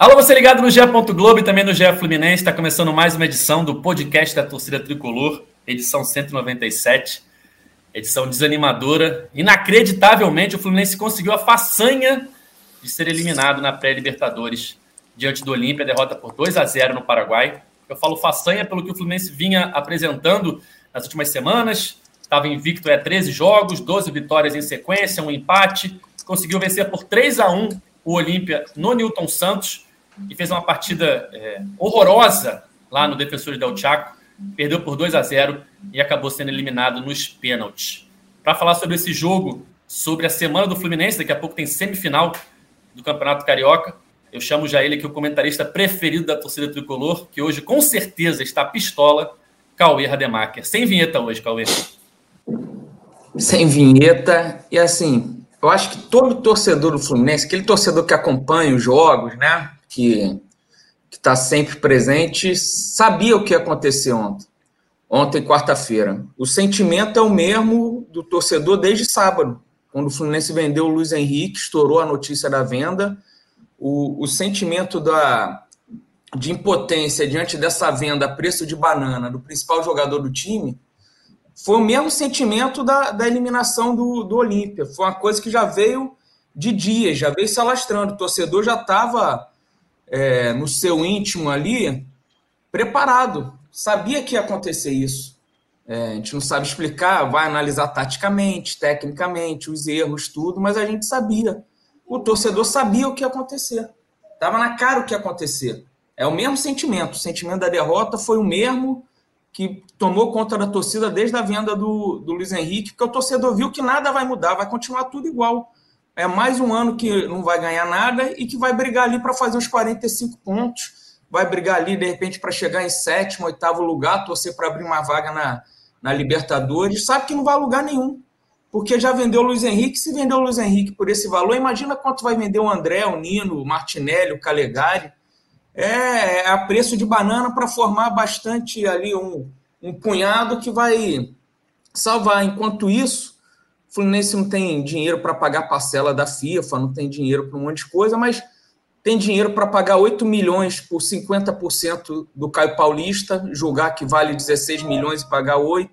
Alô, você ligado no GE. Globo e também no GE Fluminense. Está começando mais uma edição do podcast da torcida tricolor, edição 197. Edição desanimadora. Inacreditavelmente, o Fluminense conseguiu a façanha de ser eliminado na pré-Libertadores diante do Olímpia, derrota por 2 a 0 no Paraguai. Eu falo façanha pelo que o Fluminense vinha apresentando nas últimas semanas. Estava invicto é 13 jogos, 12 vitórias em sequência, um empate. Conseguiu vencer por 3 a 1 o Olímpia no Newton Santos e fez uma partida é, horrorosa lá no Defensores del Chaco, perdeu por 2 a 0 e acabou sendo eliminado nos pênaltis. Para falar sobre esse jogo, sobre a semana do Fluminense, daqui a pouco tem semifinal do Campeonato Carioca. Eu chamo já ele aqui o comentarista preferido da torcida tricolor, que hoje com certeza está pistola, Cauê Rademacher. Sem vinheta hoje, Cauê. Sem vinheta. E assim, eu acho que todo torcedor do Fluminense, aquele torcedor que acompanha os jogos, né? Que está sempre presente, sabia o que ia acontecer ontem. Ontem, quarta-feira. O sentimento é o mesmo do torcedor desde sábado, quando o Fluminense vendeu o Luiz Henrique, estourou a notícia da venda. O, o sentimento da, de impotência diante dessa venda a preço de banana do principal jogador do time foi o mesmo sentimento da, da eliminação do, do Olímpia. Foi uma coisa que já veio de dias, já veio se alastrando. O torcedor já estava é, no seu íntimo ali, preparado, sabia que ia acontecer isso. É, a gente não sabe explicar, vai analisar taticamente, tecnicamente, os erros, tudo, mas a gente sabia. O torcedor sabia o que ia acontecer. Estava na cara o que ia acontecer. É o mesmo sentimento. O sentimento da derrota foi o mesmo que tomou conta da torcida desde a venda do, do Luiz Henrique, porque o torcedor viu que nada vai mudar, vai continuar tudo igual é mais um ano que não vai ganhar nada e que vai brigar ali para fazer os 45 pontos, vai brigar ali, de repente, para chegar em sétimo, oitavo lugar, torcer para abrir uma vaga na, na Libertadores, sabe que não vai a lugar nenhum, porque já vendeu o Luiz Henrique, se vendeu o Luiz Henrique por esse valor, imagina quanto vai vender o André, o Nino, o Martinelli, o Calegari, é, é a preço de banana para formar bastante ali um, um punhado que vai salvar. Enquanto isso, Fluminense não tem dinheiro para pagar parcela da FIFA, não tem dinheiro para um monte de coisa, mas tem dinheiro para pagar 8 milhões por 50% do Caio Paulista, julgar que vale 16 milhões e pagar 8.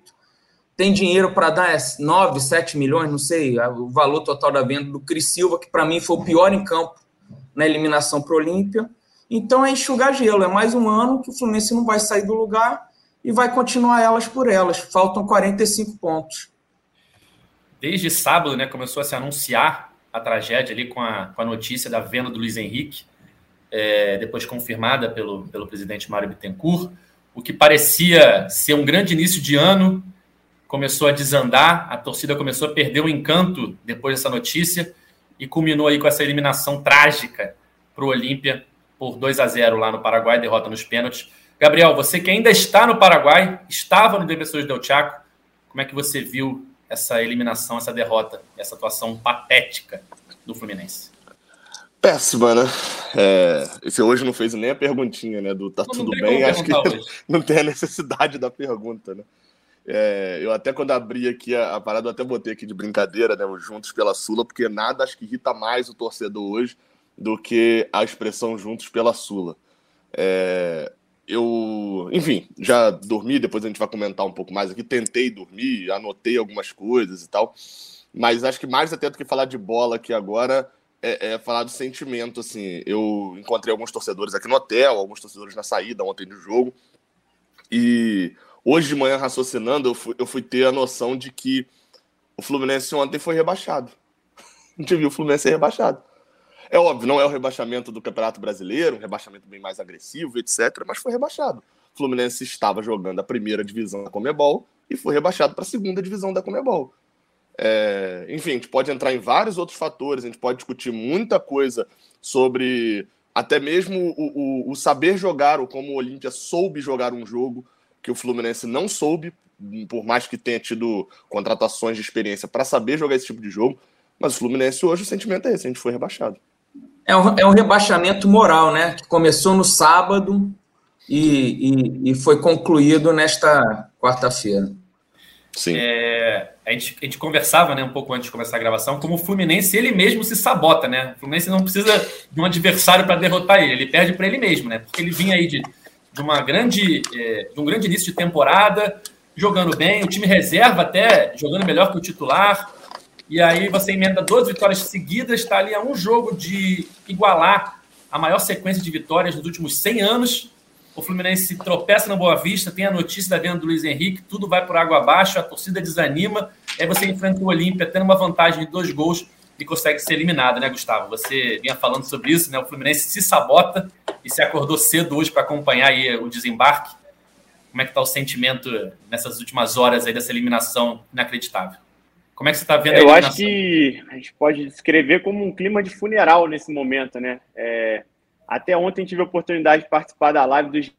Tem dinheiro para dar 9, 7 milhões, não sei, o valor total da venda do Cris Silva, que para mim foi o pior em campo na eliminação para o Olímpia. Então é enxugar gelo, é mais um ano que o Fluminense não vai sair do lugar e vai continuar elas por elas. Faltam 45 pontos desde sábado, né, começou a se anunciar a tragédia ali com a, com a notícia da venda do Luiz Henrique, é, depois confirmada pelo, pelo presidente Mário Bittencourt. O que parecia ser um grande início de ano começou a desandar, a torcida começou a perder o encanto depois dessa notícia e culminou aí com essa eliminação trágica para o Olímpia por 2 a 0 lá no Paraguai, derrota nos pênaltis. Gabriel, você que ainda está no Paraguai, estava no Defensores del Chaco, como é que você viu essa eliminação, essa derrota, essa atuação patética do Fluminense? Péssima, né? É, você hoje não fez nem a perguntinha, né? Do tá não, tudo não bem. Acho que hoje. não tem a necessidade da pergunta, né? É, eu até quando abri aqui a, a, parada, eu até botei aqui de brincadeira, né? Os Juntos pela Sula, porque nada acho que irrita mais o torcedor hoje do que a expressão Juntos pela Sula. É, eu, enfim, já dormi, depois a gente vai comentar um pouco mais aqui. Tentei dormir, anotei algumas coisas e tal. Mas acho que mais até do que falar de bola aqui agora é, é, falar do sentimento. Assim, eu encontrei alguns torcedores aqui no hotel, alguns torcedores na saída ontem do jogo. E hoje de manhã, raciocinando, eu fui, eu fui ter a noção de que o Fluminense ontem foi rebaixado. A gente viu o Fluminense ser rebaixado. É óbvio, não é o rebaixamento do Campeonato Brasileiro, um rebaixamento bem mais agressivo, etc., mas foi rebaixado. O Fluminense estava jogando a primeira divisão da Comebol e foi rebaixado para a segunda divisão da Comebol. É, enfim, a gente pode entrar em vários outros fatores, a gente pode discutir muita coisa sobre até mesmo o, o, o saber jogar, ou como o Olímpia soube jogar um jogo que o Fluminense não soube, por mais que tenha tido contratações de experiência para saber jogar esse tipo de jogo. Mas o Fluminense hoje o sentimento é esse, a gente foi rebaixado. É um, é um rebaixamento moral, né? Que começou no sábado e, e, e foi concluído nesta quarta-feira. Sim. É, a, gente, a gente conversava né, um pouco antes de começar a gravação, como o Fluminense ele mesmo se sabota, né? O Fluminense não precisa de um adversário para derrotar ele, ele perde para ele mesmo, né? Porque ele vinha aí de, de, uma grande, é, de um grande início de temporada, jogando bem, o time reserva até jogando melhor que o titular, e aí você emenda duas vitórias seguidas, está ali a um jogo de igualar a maior sequência de vitórias nos últimos 100 anos. O Fluminense tropeça na Boa Vista, tem a notícia da venda do Luiz Henrique, tudo vai por água abaixo, a torcida desanima. Aí você enfrenta o Olímpia tendo uma vantagem de dois gols e consegue ser eliminado, né, Gustavo? Você vinha falando sobre isso, né? O Fluminense se sabota e se acordou cedo hoje para acompanhar aí o desembarque. Como é que está o sentimento nessas últimas horas aí dessa eliminação inacreditável? Como é que você está vendo a Eu acho que a gente pode descrever como um clima de funeral nesse momento, né? É, até ontem tive a oportunidade de participar da live do.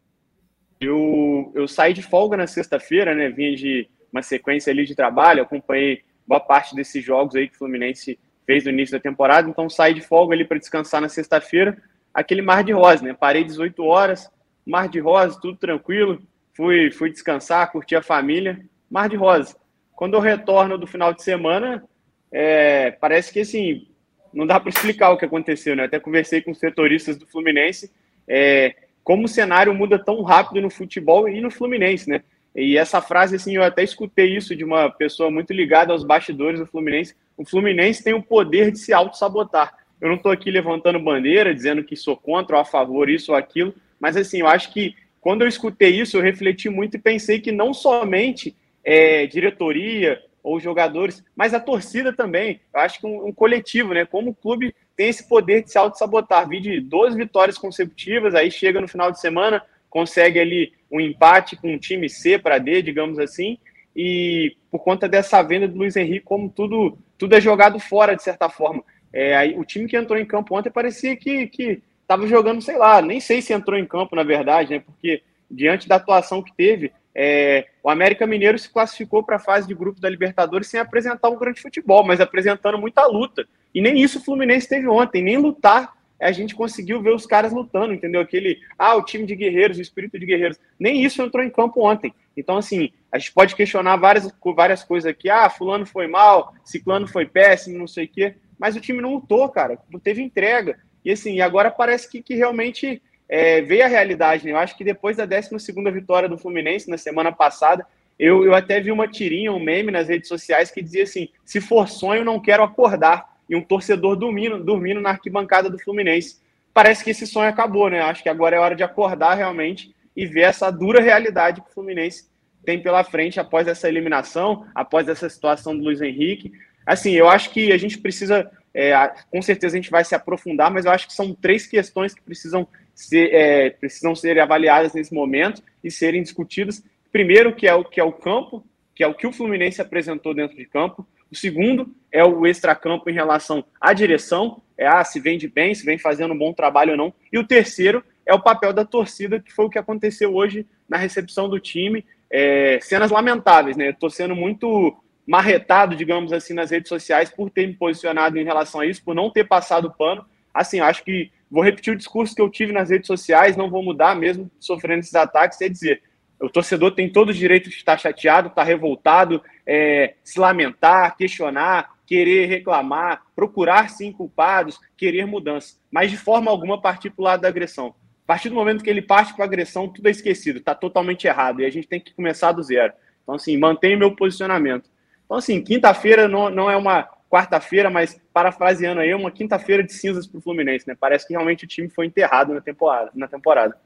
Eu, eu saí de folga na sexta-feira, né? Vinha de uma sequência ali de trabalho, acompanhei boa parte desses jogos aí que o Fluminense fez no início da temporada, então saí de folga ali para descansar na sexta-feira. Aquele mar de rosa, né? Parei 18 horas, mar de rosa, tudo tranquilo. Fui, fui descansar, curtir a família, mar de rosa quando eu retorno do final de semana, é, parece que assim, não dá para explicar o que aconteceu, né? Até conversei com os setoristas do Fluminense, é, como o cenário muda tão rápido no futebol e no Fluminense, né? E essa frase, assim, eu até escutei isso de uma pessoa muito ligada aos bastidores do Fluminense. O Fluminense tem o poder de se auto-sabotar. Eu não estou aqui levantando bandeira, dizendo que sou contra ou a favor, isso ou aquilo, mas assim, eu acho que quando eu escutei isso, eu refleti muito e pensei que não somente é, diretoria ou jogadores, mas a torcida também. Eu acho que um, um, coletivo, né? Como o clube tem esse poder de se auto-sabotar. Vi de 12 vitórias consecutivas, aí chega no final de semana, consegue ali um empate com um time C para D, digamos assim, e por conta dessa venda do Luiz Henrique, como tudo, tudo é jogado fora, de certa forma. É, aí, o time que entrou em campo ontem parecia que, que tava jogando, sei lá, nem sei se entrou em campo, na verdade, né? Porque diante da atuação que teve, é, o América Mineiro se classificou para a fase de grupo da Libertadores sem apresentar um grande futebol, mas apresentando muita luta. E nem isso o Fluminense teve ontem, nem lutar a gente conseguiu ver os caras lutando, entendeu? Aquele, ah, o time de guerreiros, o espírito de guerreiros. Nem isso entrou em campo ontem. Então, assim, a gente pode questionar várias, várias coisas aqui. Ah, fulano foi mal, ciclano foi péssimo, não sei o quê. Mas o time não lutou, cara. Não teve entrega. E assim, agora parece que, que realmente é, veio a realidade. Né? Eu acho que depois da 12 vitória do Fluminense na semana passada, eu, eu até vi uma tirinha, um meme nas redes sociais que dizia assim: se for sonho, não quero acordar. E um torcedor dormindo, dormindo na arquibancada do Fluminense. Parece que esse sonho acabou, né? Acho que agora é hora de acordar realmente e ver essa dura realidade que o Fluminense tem pela frente após essa eliminação, após essa situação do Luiz Henrique. Assim, eu acho que a gente precisa, é, com certeza a gente vai se aprofundar, mas eu acho que são três questões que precisam é, precisam ser avaliadas nesse momento e serem discutidas. Primeiro, que é o que é o campo, que é o que o Fluminense apresentou dentro de campo. O segundo é o extracampo em relação à direção, é ah, se vem de bem, se vem fazendo um bom trabalho ou não. E o terceiro é o papel da torcida, que foi o que aconteceu hoje na recepção do time. É, cenas lamentáveis, né? Estou sendo muito marretado, digamos assim, nas redes sociais por ter me posicionado em relação a isso, por não ter passado pano. Assim, acho que Vou repetir o discurso que eu tive nas redes sociais, não vou mudar, mesmo sofrendo esses ataques, é dizer: o torcedor tem todo o direito de estar chateado, estar revoltado, é, se lamentar, questionar, querer reclamar, procurar sim culpados, querer mudança, mas de forma alguma partir para o lado da agressão. A partir do momento que ele parte para agressão, tudo é esquecido, está totalmente errado e a gente tem que começar do zero. Então, assim, mantenho meu posicionamento. Então, assim, quinta-feira não, não é uma quarta-feira, mas parafraseando aí, uma quinta-feira de cinzas para o Fluminense, né? Parece que realmente o time foi enterrado na temporada. Na temporada.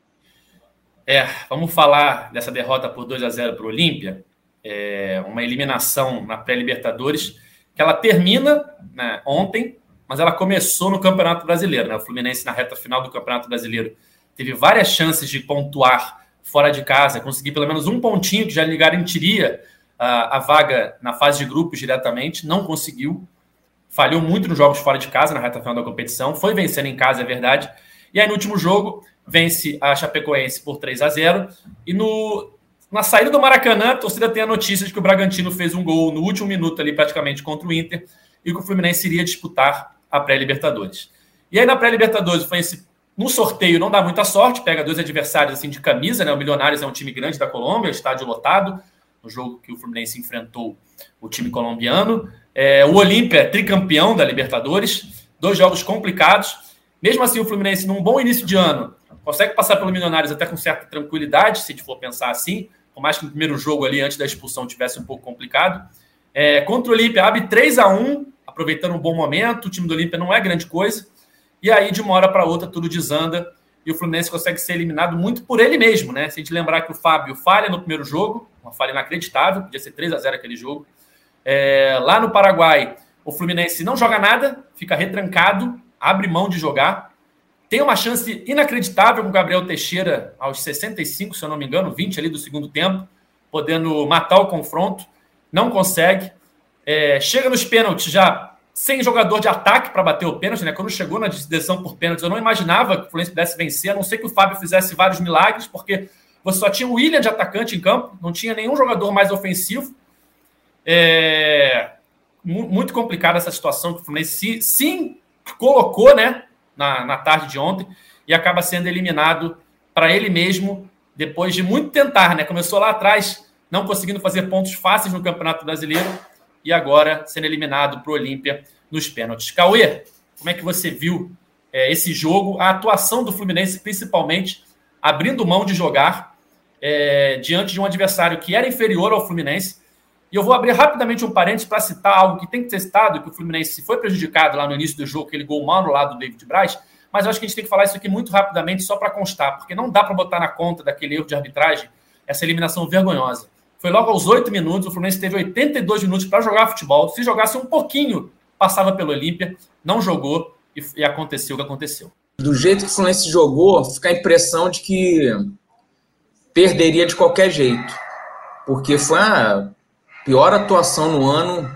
É, vamos falar dessa derrota por 2 a 0 para o Olímpia. É uma eliminação na pré-Libertadores, que ela termina né, ontem, mas ela começou no Campeonato Brasileiro. Né? O Fluminense, na reta final do Campeonato Brasileiro, teve várias chances de pontuar fora de casa, conseguir pelo menos um pontinho que já lhe garantiria a, a vaga na fase de grupos diretamente, não conseguiu. Falhou muito nos jogos fora de casa, na reta final da competição. Foi vencendo em casa, é verdade. E aí, no último jogo, vence a Chapecoense por 3 a 0 E no, na saída do Maracanã, a torcida tem a notícia de que o Bragantino fez um gol no último minuto ali, praticamente, contra o Inter, e que o Fluminense iria disputar a pré-Libertadores. E aí, na pré-Libertadores, foi esse. No sorteio não dá muita sorte, pega dois adversários assim de camisa, né? O Milionários é um time grande da Colômbia, estádio lotado. no jogo que o Fluminense enfrentou o time colombiano. É, o Olímpia, tricampeão da Libertadores, dois jogos complicados. Mesmo assim, o Fluminense, num bom início de ano, consegue passar pelo Milionários até com certa tranquilidade, se a gente for pensar assim, por mais que no primeiro jogo ali, antes da expulsão, tivesse um pouco complicado. É, contra o Olímpia, abre 3 a 1 aproveitando um bom momento, o time do Olímpia não é grande coisa, e aí de uma hora para outra tudo desanda e o Fluminense consegue ser eliminado muito por ele mesmo, né? Se a gente lembrar que o Fábio falha no primeiro jogo, uma falha inacreditável, podia ser 3 a 0 aquele jogo. É, lá no Paraguai, o Fluminense não joga nada, fica retrancado, abre mão de jogar. Tem uma chance inacreditável com o Gabriel Teixeira aos 65, se eu não me engano, 20 ali do segundo tempo, podendo matar o confronto. Não consegue. É, chega nos pênaltis já sem jogador de ataque para bater o pênalti, né? Quando chegou na decisão por pênalti, eu não imaginava que o Fluminense pudesse vencer, a não ser que o Fábio fizesse vários milagres, porque você só tinha o William de atacante em campo, não tinha nenhum jogador mais ofensivo. É muito complicada essa situação que o Fluminense se, sim colocou, né? Na, na tarde de ontem e acaba sendo eliminado para ele mesmo depois de muito tentar, né? Começou lá atrás, não conseguindo fazer pontos fáceis no Campeonato Brasileiro e agora sendo eliminado para o Olímpia nos pênaltis. Cauê, como é que você viu é, esse jogo, a atuação do Fluminense, principalmente abrindo mão de jogar é, diante de um adversário que era inferior ao Fluminense? E eu vou abrir rapidamente um parênteses para citar algo que tem que ter citado, que o Fluminense foi prejudicado lá no início do jogo, aquele gol mal no lado do David Braz, mas eu acho que a gente tem que falar isso aqui muito rapidamente só para constar, porque não dá para botar na conta daquele erro de arbitragem essa eliminação vergonhosa. Foi logo aos oito minutos. O Fluminense teve 82 minutos para jogar futebol. Se jogasse um pouquinho, passava pelo Olímpia. Não jogou e, e aconteceu o que aconteceu. Do jeito que o Fluminense jogou, fica a impressão de que perderia de qualquer jeito. Porque foi a pior atuação no ano,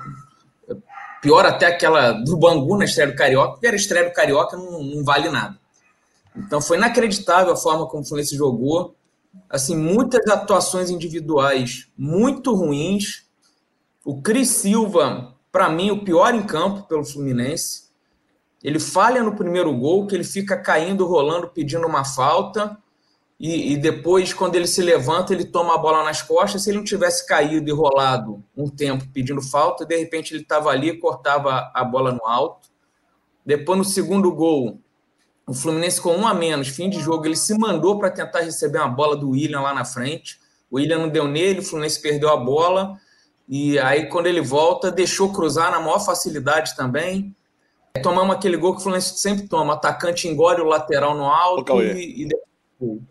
pior até aquela do Bangu na estreia do Carioca, porque era estreia do Carioca, não, não vale nada. Então foi inacreditável a forma como o Fluminense jogou assim, muitas atuações individuais muito ruins. O Cris Silva, para mim, o pior em campo pelo Fluminense. Ele falha no primeiro gol, que ele fica caindo, rolando, pedindo uma falta. E, e, depois, quando ele se levanta, ele toma a bola nas costas. Se ele não tivesse caído e rolado um tempo pedindo falta, de repente ele estava ali e cortava a bola no alto. Depois, no segundo gol, o Fluminense com um a menos, fim de jogo, ele se mandou para tentar receber uma bola do William lá na frente. O William não deu nele, o Fluminense perdeu a bola. E aí, quando ele volta, deixou cruzar na maior facilidade também. Tomamos aquele gol que o Fluminense sempre toma: atacante engole o lateral no alto e, e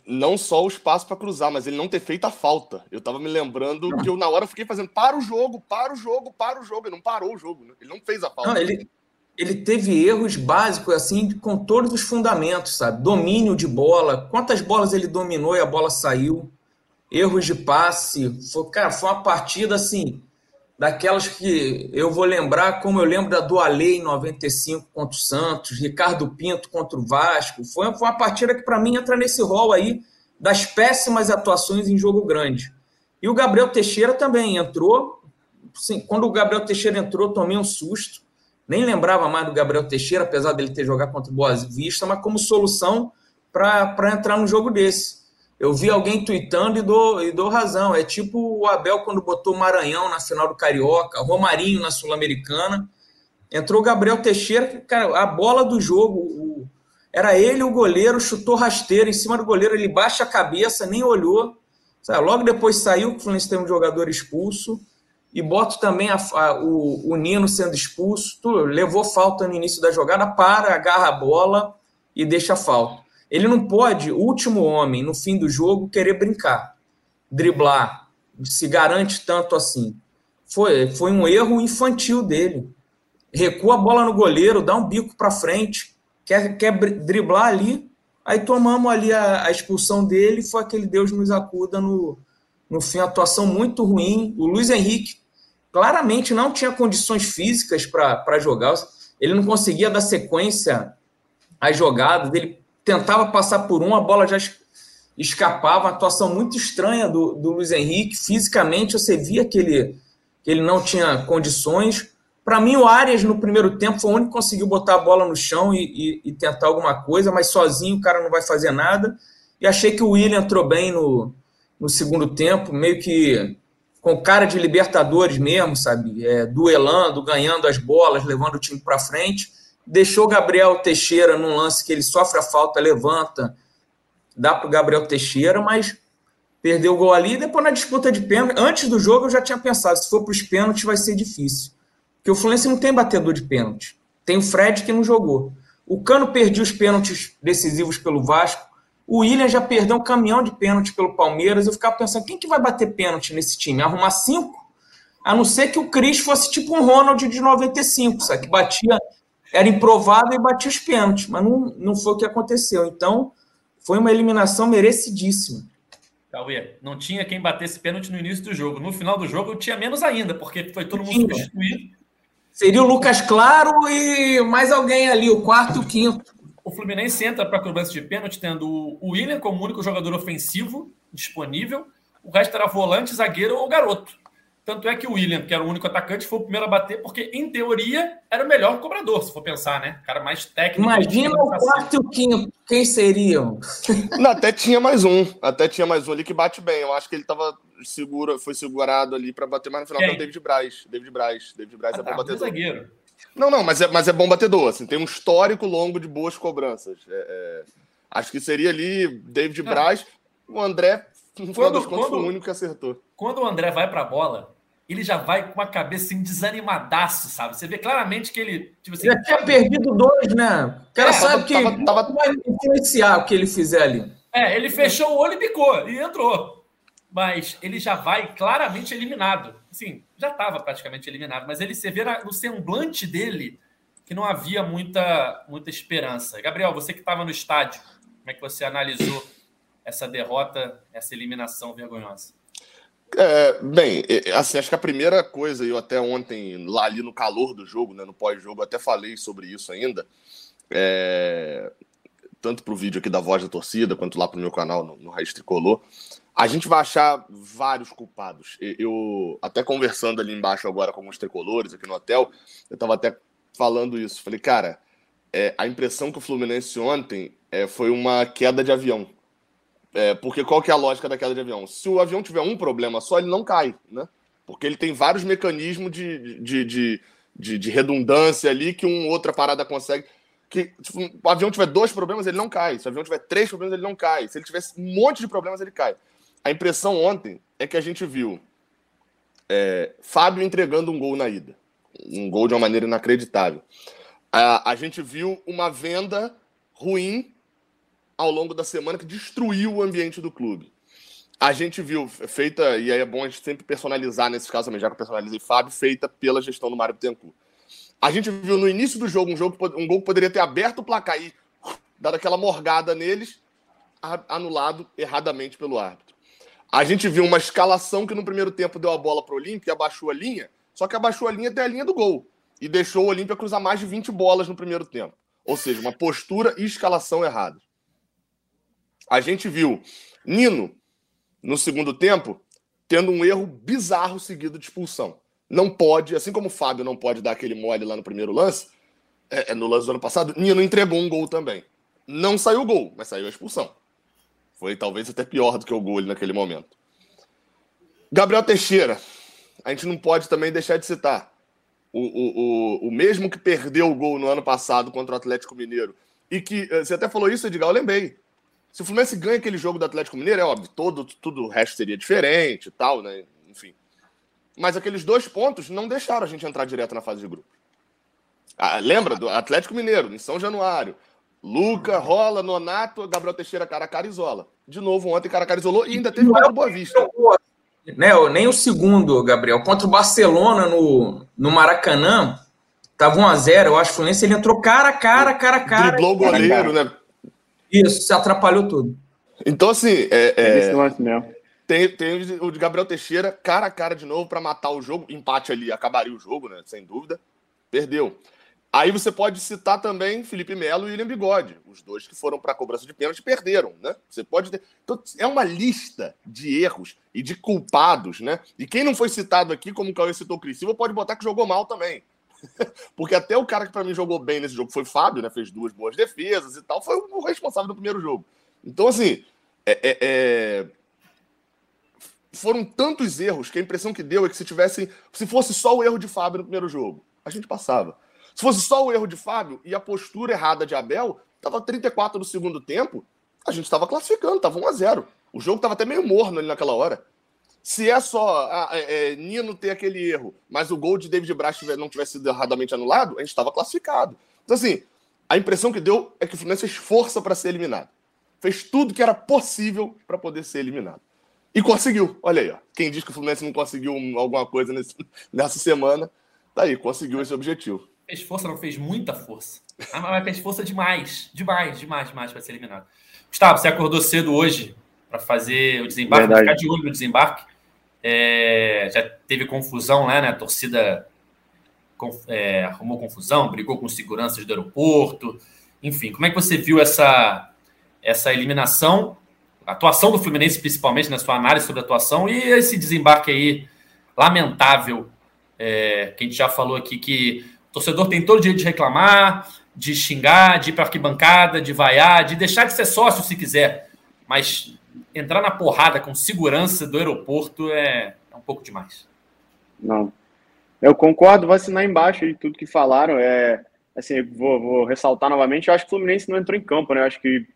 não só o espaço para cruzar, mas ele não ter feito a falta. Eu tava me lembrando não. que eu, na hora, fiquei fazendo para o jogo, para o jogo, para o jogo. Ele não parou o jogo, né? Ele não fez a falta. Não, ele, ele teve erros básicos, assim, com todos os fundamentos, sabe? Domínio de bola, quantas bolas ele dominou e a bola saiu, erros de passe. Foi, cara, foi uma partida, assim, daquelas que eu vou lembrar, como eu lembro da do Ale em 95 contra o Santos, Ricardo Pinto contra o Vasco. Foi, foi uma partida que, para mim, entra nesse rol aí das péssimas atuações em jogo grande. E o Gabriel Teixeira também entrou. Sim, quando o Gabriel Teixeira entrou, tomei um susto nem lembrava mais do Gabriel Teixeira, apesar dele ter jogado contra o Boa Vista, mas como solução para entrar num jogo desse. Eu vi alguém tweetando e dou, e dou razão. É tipo o Abel quando botou Maranhão na final do Carioca, Romarinho na Sul-Americana. Entrou Gabriel Teixeira, cara, a bola do jogo, o, era ele o goleiro, chutou rasteiro em cima do goleiro, ele baixa a cabeça, nem olhou. Sabe? Logo depois saiu, que o Fluminense tem um jogador expulso e boto também a, a, o, o, Nino sendo expulso. Tu, levou falta no início da jogada, para, agarra a bola e deixa falta. Ele não pode, o último homem, no fim do jogo, querer brincar, driblar, se garante tanto assim. Foi, foi um erro infantil dele. Recua a bola no goleiro, dá um bico para frente, quer, quer driblar ali. Aí tomamos ali a, a expulsão dele, foi aquele Deus nos acuda no, no fim, atuação muito ruim. O Luiz Henrique claramente não tinha condições físicas para jogar. Ele não conseguia dar sequência às jogadas. Ele tentava passar por um, a bola já escapava. Uma atuação muito estranha do, do Luiz Henrique. Fisicamente, você via que ele, que ele não tinha condições. Para mim, o Arias, no primeiro tempo, foi o único que conseguiu botar a bola no chão e, e, e tentar alguma coisa, mas sozinho o cara não vai fazer nada. E achei que o William entrou bem no, no segundo tempo, meio que com cara de Libertadores mesmo, sabe? É, duelando, ganhando as bolas, levando o time para frente. Deixou Gabriel Teixeira num lance que ele sofre a falta, levanta, dá para o Gabriel Teixeira, mas perdeu o gol ali. Depois, na disputa de pênalti, antes do jogo, eu já tinha pensado: se for para os pênaltis, vai ser difícil. Porque o Fluminense não tem batedor de pênalti. Tem o Fred que não jogou. O Cano perdeu os pênaltis decisivos pelo Vasco. O William já perdeu um caminhão de pênalti pelo Palmeiras. Eu ficava pensando, quem que vai bater pênalti nesse time? Arrumar cinco? A não ser que o Cris fosse tipo um Ronald de 95, sabe? Que batia, era improvável e batia os pênaltis. Mas não, não foi o que aconteceu. Então, foi uma eliminação merecidíssima. Cauê, não tinha quem batesse pênalti no início do jogo. No final do jogo, eu tinha menos ainda, porque foi todo mundo substituído. Seria o Lucas Claro e mais alguém ali, o quarto e o quinto. O Fluminense entra para a cobrança de pênalti tendo o William como único jogador ofensivo disponível. O resto era volante, zagueiro ou garoto. Tanto é que o William, que era o único atacante, foi o primeiro a bater, porque, em teoria, era o melhor cobrador, se for pensar, né? O cara mais técnico. Imagina o quarto e o quinto. Quem seriam? Não, até tinha mais um. Até tinha mais um ali que bate bem. Eu acho que ele tava seguro, foi segurado ali para bater mais no final. Quem? É o David Braz. David Braz. David Braz ah, é bom tá, batedor. zagueiro. Não, não, mas é, mas é bom batedor. Assim, tem um histórico longo de boas cobranças. É, é... Acho que seria ali David ah. Braz. O André, no final quando, das contas, quando, foi o único que acertou. Quando o André vai para a bola, ele já vai com a cabeça assim, desanimadaço, sabe? Você vê claramente que ele. Tipo assim, ele tinha perdido dois, né? O cara é, sabe que tava, tava... vai influenciar o que ele fizer ali. É, ele fechou o olho e bicou e entrou. Mas ele já vai claramente eliminado. Assim, já estava praticamente eliminado, mas ele se vê no semblante dele que não havia muita, muita esperança. Gabriel, você que estava no estádio, como é que você analisou essa derrota, essa eliminação vergonhosa? É, bem, assim, acho que a primeira coisa, eu até ontem, lá ali no calor do jogo, né, no pós-jogo, até falei sobre isso ainda, é, tanto para o vídeo aqui da Voz da Torcida, quanto lá para o meu canal no, no Raiz Tricolor, a gente vai achar vários culpados. Eu, até conversando ali embaixo agora com alguns tricolores aqui no hotel, eu estava até falando isso. Falei, cara, é, a impressão que o Fluminense ontem é, foi uma queda de avião. É, porque qual que é a lógica da queda de avião? Se o avião tiver um problema só, ele não cai, né? Porque ele tem vários mecanismos de, de, de, de, de redundância ali que uma outra parada consegue. Que se o avião tiver dois problemas, ele não cai. Se o avião tiver três problemas, ele não cai. Se ele tiver um monte de problemas, ele cai. A impressão ontem é que a gente viu é, Fábio entregando um gol na ida. Um gol de uma maneira inacreditável. A, a gente viu uma venda ruim ao longo da semana que destruiu o ambiente do clube. A gente viu, feita, e aí é bom a gente sempre personalizar nesse caso também, já que eu personalizei Fábio, feita pela gestão do Mário Bittencourt. A gente viu no início do jogo um, jogo, um gol que poderia ter aberto o placar e dado aquela morgada neles, anulado erradamente pelo árbitro. A gente viu uma escalação que no primeiro tempo deu a bola para o Olímpia e abaixou a linha, só que abaixou a linha até a linha do gol. E deixou o Olímpia cruzar mais de 20 bolas no primeiro tempo. Ou seja, uma postura e escalação errada. A gente viu Nino, no segundo tempo, tendo um erro bizarro seguido de expulsão. Não pode, assim como o Fábio não pode dar aquele mole lá no primeiro lance, é, é no lance do ano passado, Nino entregou um gol também. Não saiu o gol, mas saiu a expulsão. Foi talvez até pior do que o gol naquele momento. Gabriel Teixeira, a gente não pode também deixar de citar. O, o, o, o mesmo que perdeu o gol no ano passado contra o Atlético Mineiro. E que, eh, você até falou isso, Edgar, eu lembrei. Se o Fluminense ganha aquele jogo do Atlético Mineiro, é óbvio, todo, tudo o resto seria diferente e tal, né? Enfim. Mas aqueles dois pontos não deixaram a gente entrar direto na fase de grupo. Ah, lembra do Atlético Mineiro, em São Januário. Luca, Rola, Nonato, Gabriel Teixeira, Caracara isola. De novo, ontem Caracara isolou e ainda teve o Boa Vista. Né, nem o segundo, Gabriel. Contra o Barcelona no, no Maracanã, tava 1x0. Eu acho que o Fluminense ele entrou cara a cara, cara a cara. Driblou o goleiro, né? Isso, se atrapalhou tudo. Então, assim, é, é, tem, tem o de Gabriel Teixeira cara a cara de novo para matar o jogo. Empate ali acabaria o jogo, né? Sem dúvida. Perdeu. Aí você pode citar também Felipe Melo e William Bigode, os dois que foram para a cobrança de pênalti perderam, né? Você pode ter... então, é uma lista de erros e de culpados, né? E quem não foi citado aqui, como o Cauê citou o Cris Silva, pode botar que jogou mal também. Porque até o cara que para mim jogou bem nesse jogo foi Fábio, né? Fez duas boas defesas e tal, foi o responsável do primeiro jogo. Então, assim, é, é, é... foram tantos erros que a impressão que deu é que se tivesse. Se fosse só o erro de Fábio no primeiro jogo, a gente passava. Se fosse só o erro de Fábio e a postura errada de Abel, tava 34 no segundo tempo, a gente estava classificando, tava 1 a 0 O jogo tava até meio morno ali naquela hora. Se é só ah, é, é, Nino ter aquele erro, mas o gol de David Braz não tivesse sido erradamente anulado, a gente estava classificado. Então, assim, a impressão que deu é que o Fluminense fez força para ser eliminado. Fez tudo que era possível para poder ser eliminado. E conseguiu. Olha aí, ó. Quem diz que o Fluminense não conseguiu alguma coisa nesse, nessa semana, tá aí, conseguiu esse objetivo. Fez força, não fez muita força. Ah, mas fez força demais. Demais, demais, demais para ser eliminado. Gustavo, você acordou cedo hoje para fazer o desembarque, Verdade. ficar de olho no desembarque. É, já teve confusão lá, né? A torcida é, arrumou confusão, brigou com seguranças do aeroporto. Enfim, como é que você viu essa, essa eliminação a atuação do Fluminense, principalmente na sua análise sobre a atuação, e esse desembarque aí lamentável, é, que a gente já falou aqui, que o torcedor tem todo o direito de reclamar, de xingar, de ir para arquibancada, de vaiar, de deixar de ser sócio se quiser, mas entrar na porrada com segurança do aeroporto é, é um pouco demais. Não. Eu concordo, vou assinar embaixo de tudo que falaram. É, assim, vou, vou ressaltar novamente, eu acho que o Fluminense não entrou em campo, né? Eu acho que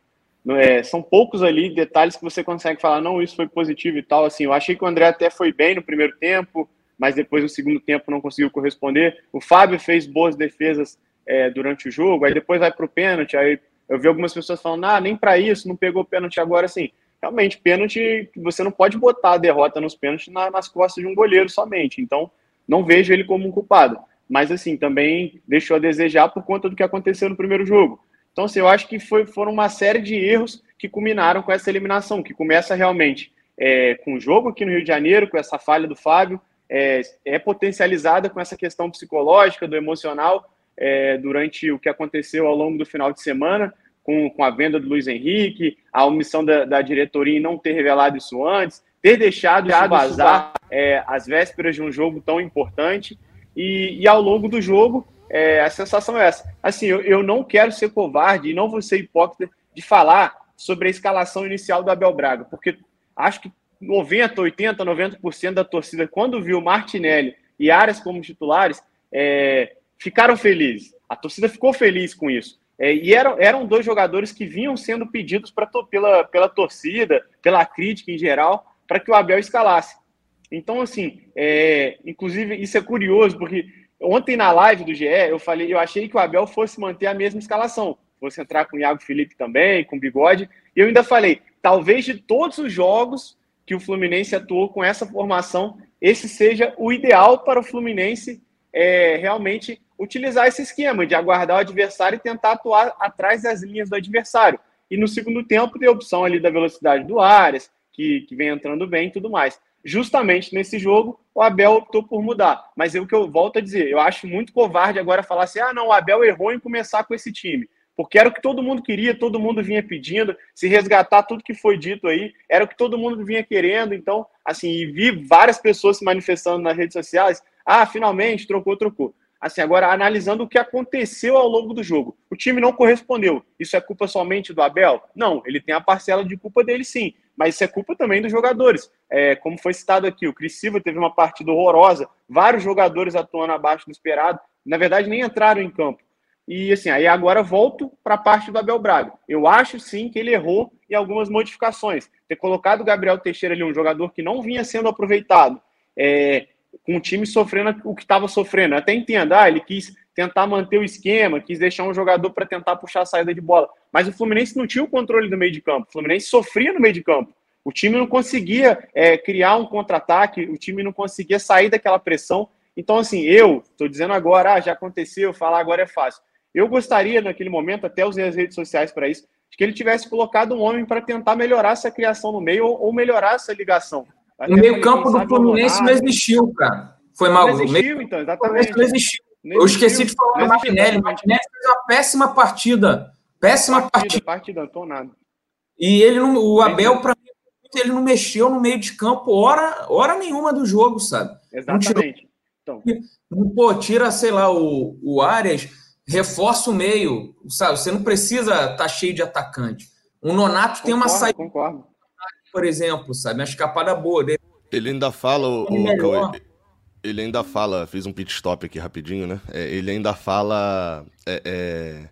é, são poucos ali detalhes que você consegue falar, não, isso foi positivo e tal. Assim, eu achei que o André até foi bem no primeiro tempo, mas depois no segundo tempo não conseguiu corresponder. O Fábio fez boas defesas é, durante o jogo, aí depois vai para o pênalti. Aí eu vi algumas pessoas falando, ah, nem para isso, não pegou pênalti agora. Assim, realmente, pênalti, você não pode botar a derrota nos pênaltis na, nas costas de um goleiro somente. Então, não vejo ele como um culpado. Mas, assim, também deixou a desejar por conta do que aconteceu no primeiro jogo. Então, assim, eu acho que foi, foram uma série de erros que culminaram com essa eliminação, que começa realmente é, com o jogo aqui no Rio de Janeiro, com essa falha do Fábio, é, é potencializada com essa questão psicológica, do emocional, é, durante o que aconteceu ao longo do final de semana, com, com a venda do Luiz Henrique, a omissão da, da diretoria em não ter revelado isso antes, ter deixado isso vazar é, às vésperas de um jogo tão importante, e, e ao longo do jogo é, a sensação é essa. Assim, eu, eu não quero ser covarde e não vou ser hipócrita de falar sobre a escalação inicial do Abel Braga, porque acho que 90, 80, 90% da torcida, quando viu Martinelli e Arias como titulares, é, ficaram felizes. A torcida ficou feliz com isso. É, e eram, eram dois jogadores que vinham sendo pedidos pra, pela, pela torcida, pela crítica em geral, para que o Abel escalasse. Então, assim, é, inclusive, isso é curioso, porque Ontem na live do GE, eu falei, eu achei que o Abel fosse manter a mesma escalação. Fosse entrar com o Iago Felipe também, com o Bigode. E eu ainda falei, talvez de todos os jogos que o Fluminense atuou com essa formação, esse seja o ideal para o Fluminense é, realmente utilizar esse esquema de aguardar o adversário e tentar atuar atrás das linhas do adversário. E no segundo tempo, ter a opção ali da velocidade do Ares, que, que vem entrando bem e tudo mais justamente nesse jogo, o Abel optou por mudar. Mas é o que eu volto a dizer, eu acho muito covarde agora falar assim: ah, não, o Abel errou em começar com esse time. Porque era o que todo mundo queria, todo mundo vinha pedindo, se resgatar tudo que foi dito aí, era o que todo mundo vinha querendo. Então, assim, e vi várias pessoas se manifestando nas redes sociais: ah, finalmente, trocou, trocou. Assim, agora analisando o que aconteceu ao longo do jogo. O time não correspondeu. Isso é culpa somente do Abel? Não, ele tem a parcela de culpa dele sim mas isso é culpa também dos jogadores. É, como foi citado aqui, o Cris Silva teve uma partida horrorosa, vários jogadores atuando abaixo do esperado, na verdade nem entraram em campo. E assim, aí agora volto para a parte do Abel Braga. Eu acho sim que ele errou em algumas modificações. Ter colocado o Gabriel Teixeira ali, um jogador que não vinha sendo aproveitado, é, com o time sofrendo o que estava sofrendo. Eu até entendo, ah, ele quis tentar manter o esquema, quis deixar um jogador para tentar puxar a saída de bola. Mas o Fluminense não tinha o controle do meio de campo. O Fluminense sofria no meio de campo. O time não conseguia é, criar um contra-ataque, o time não conseguia sair daquela pressão. Então, assim, eu estou dizendo agora, ah, já aconteceu, falar agora é fácil. Eu gostaria, naquele momento, até usei as redes sociais para isso, que ele tivesse colocado um homem para tentar melhorar essa criação no meio ou, ou melhorar essa ligação. Até o meio-campo do Fluminense não existiu, cara. Foi mal. Não existiu, meio... então, exatamente. Não existiu. Eu esqueci de falar do Martinelli. Martinelli fez uma péssima partida. Péssima partida. Partida, partida nada. E ele não, o Abel, para mim, ele não mexeu no meio de campo hora, hora nenhuma do jogo, sabe? Exatamente. Não tirou, então. Pô, tira, sei lá, o, o Arias, reforça o meio, sabe? Você não precisa estar tá cheio de atacante. O Nonato concordo, tem uma saída, concordo. Por exemplo, sabe? Uma escapada boa dele. Ele ainda fala, o, o, ele ainda fala, fiz um pit stop aqui rapidinho, né? É, ele ainda fala é, é,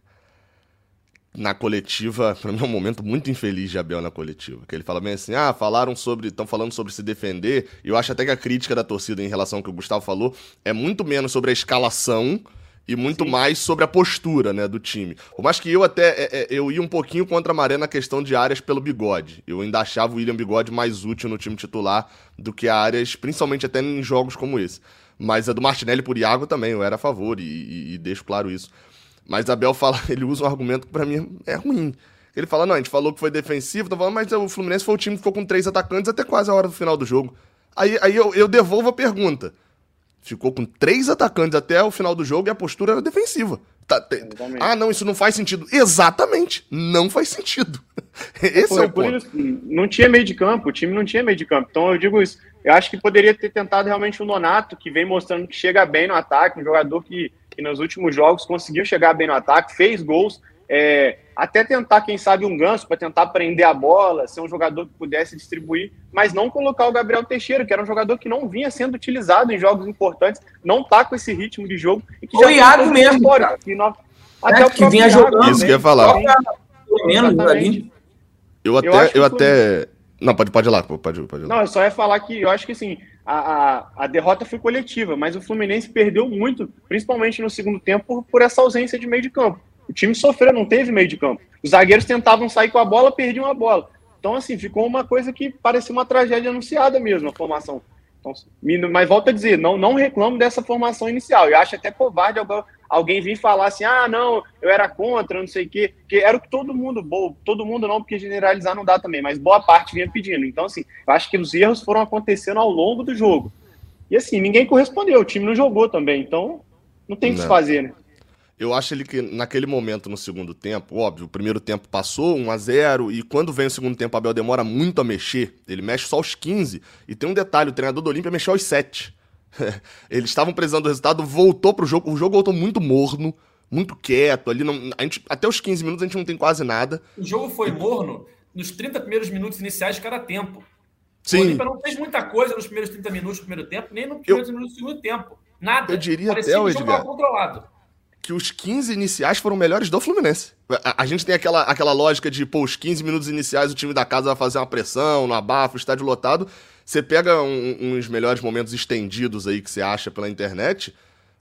na coletiva, para mim é um momento muito infeliz de Abel na coletiva, que ele fala bem assim, ah, falaram sobre, estão falando sobre se defender, e eu acho até que a crítica da torcida em relação ao que o Gustavo falou é muito menos sobre a escalação e muito Sim. mais sobre a postura, né, do time. Por mais que eu até é, é, eu ia um pouquinho contra a maré na questão de áreas pelo Bigode. Eu ainda achava o William Bigode mais útil no time titular do que áreas, principalmente até em jogos como esse. Mas a do Martinelli por Iago também, eu era a favor e, e, e deixo claro isso. Mas Abel fala, ele usa um argumento que pra mim é ruim. Ele fala, não, a gente falou que foi defensivo, tá falando, mas o Fluminense foi o time que ficou com três atacantes até quase a hora do final do jogo. Aí, aí eu, eu devolvo a pergunta ficou com três atacantes até o final do jogo e a postura era defensiva. Tá, te... Ah, não, isso não faz sentido. Exatamente, não faz sentido. Esse é, é o ponto. Isso, não tinha meio de campo, o time não tinha meio de campo. Então eu digo isso. Eu acho que poderia ter tentado realmente o Nonato, que vem mostrando que chega bem no ataque, um jogador que, que nos últimos jogos conseguiu chegar bem no ataque, fez gols. É, até tentar, quem sabe, um ganso para tentar prender a bola, ser um jogador que pudesse distribuir, mas não colocar o Gabriel Teixeira, que era um jogador que não vinha sendo utilizado em jogos importantes, não tá com esse ritmo de jogo. E que o Iago mesmo. História, que nós, até é, o que vinha jogando. Isso que eu ia falar. Menos ali. Eu até. Eu, eu até... Não, pode, pode ir lá, pode, pode ir lá. Não, eu só ia falar que eu acho que assim, a, a, a, derrota foi coletiva, mas o Fluminense perdeu muito, principalmente no segundo tempo, por, por essa ausência de meio de campo. O time sofreu, não teve meio de campo. Os zagueiros tentavam sair com a bola, perdiam a bola. Então, assim, ficou uma coisa que parecia uma tragédia anunciada mesmo, a formação. Então, mas volto a dizer, não, não reclamo dessa formação inicial. Eu acho até covarde alguém vir falar assim, ah, não, eu era contra, não sei o quê, porque era o que todo mundo, bom, todo mundo não, porque generalizar não dá também, mas boa parte vinha pedindo. Então, assim, eu acho que os erros foram acontecendo ao longo do jogo. E assim, ninguém correspondeu, o time não jogou também, então não tem o que se fazer, né? Eu acho ele que naquele momento no segundo tempo, óbvio, o primeiro tempo passou 1 a 0 e quando vem o segundo tempo, Abel demora muito a mexer. Ele mexe só aos 15. E tem um detalhe, o treinador do Olímpia mexeu aos 7. Eles estavam precisando do resultado, voltou pro jogo, o jogo voltou muito morno, muito quieto, ali não, a gente, até os 15 minutos a gente não tem quase nada. O jogo foi morno nos 30 primeiros minutos iniciais de cada tempo. Sim. O Olímpia não fez muita coisa nos primeiros 30 minutos do primeiro tempo, nem nos primeiros eu, minutos do segundo tempo. Nada. Eu diria Parecia até, o Edgar. controlado que os 15 iniciais foram melhores do Fluminense. A, a, gente tem aquela, aquela lógica de, pô, os 15 minutos iniciais o time da casa vai fazer uma pressão, no abafo, estádio lotado. Você pega um, uns melhores momentos estendidos aí que você acha pela internet,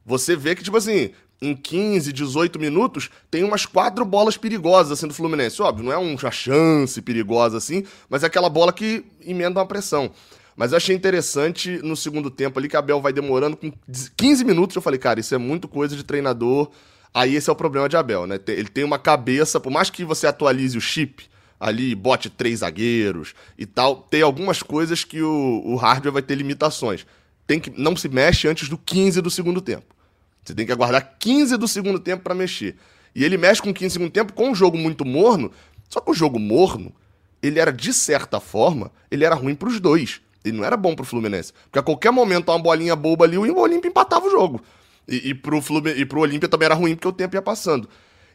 você vê que, tipo assim, em 15, 18 minutos, tem umas quatro bolas perigosas assim do Fluminense. Óbvio, não é uma chance perigosa assim, mas é aquela bola que emenda uma pressão. Mas eu achei interessante no segundo tempo ali que a Abel vai demorando com 15 minutos. Eu falei, cara, isso é muito coisa de treinador. Aí esse é o problema de Abel, né? Ele tem uma cabeça, por mais que você atualize o chip ali, bote três zagueiros e tal, tem algumas coisas que o, o hardware vai ter limitações. Tem que não se mexe antes do 15 do segundo tempo. Você tem que aguardar 15 do segundo tempo para mexer. E ele mexe com 15 do segundo tempo com um jogo muito morno. Só que o jogo morno, ele era de certa forma, ele era ruim para os dois. Ele não era bom pro Fluminense. Porque a qualquer momento, uma bolinha boba ali, o Olímpia empatava o jogo. E, e, pro Fluminense, e pro Olímpia também era ruim, porque o tempo ia passando.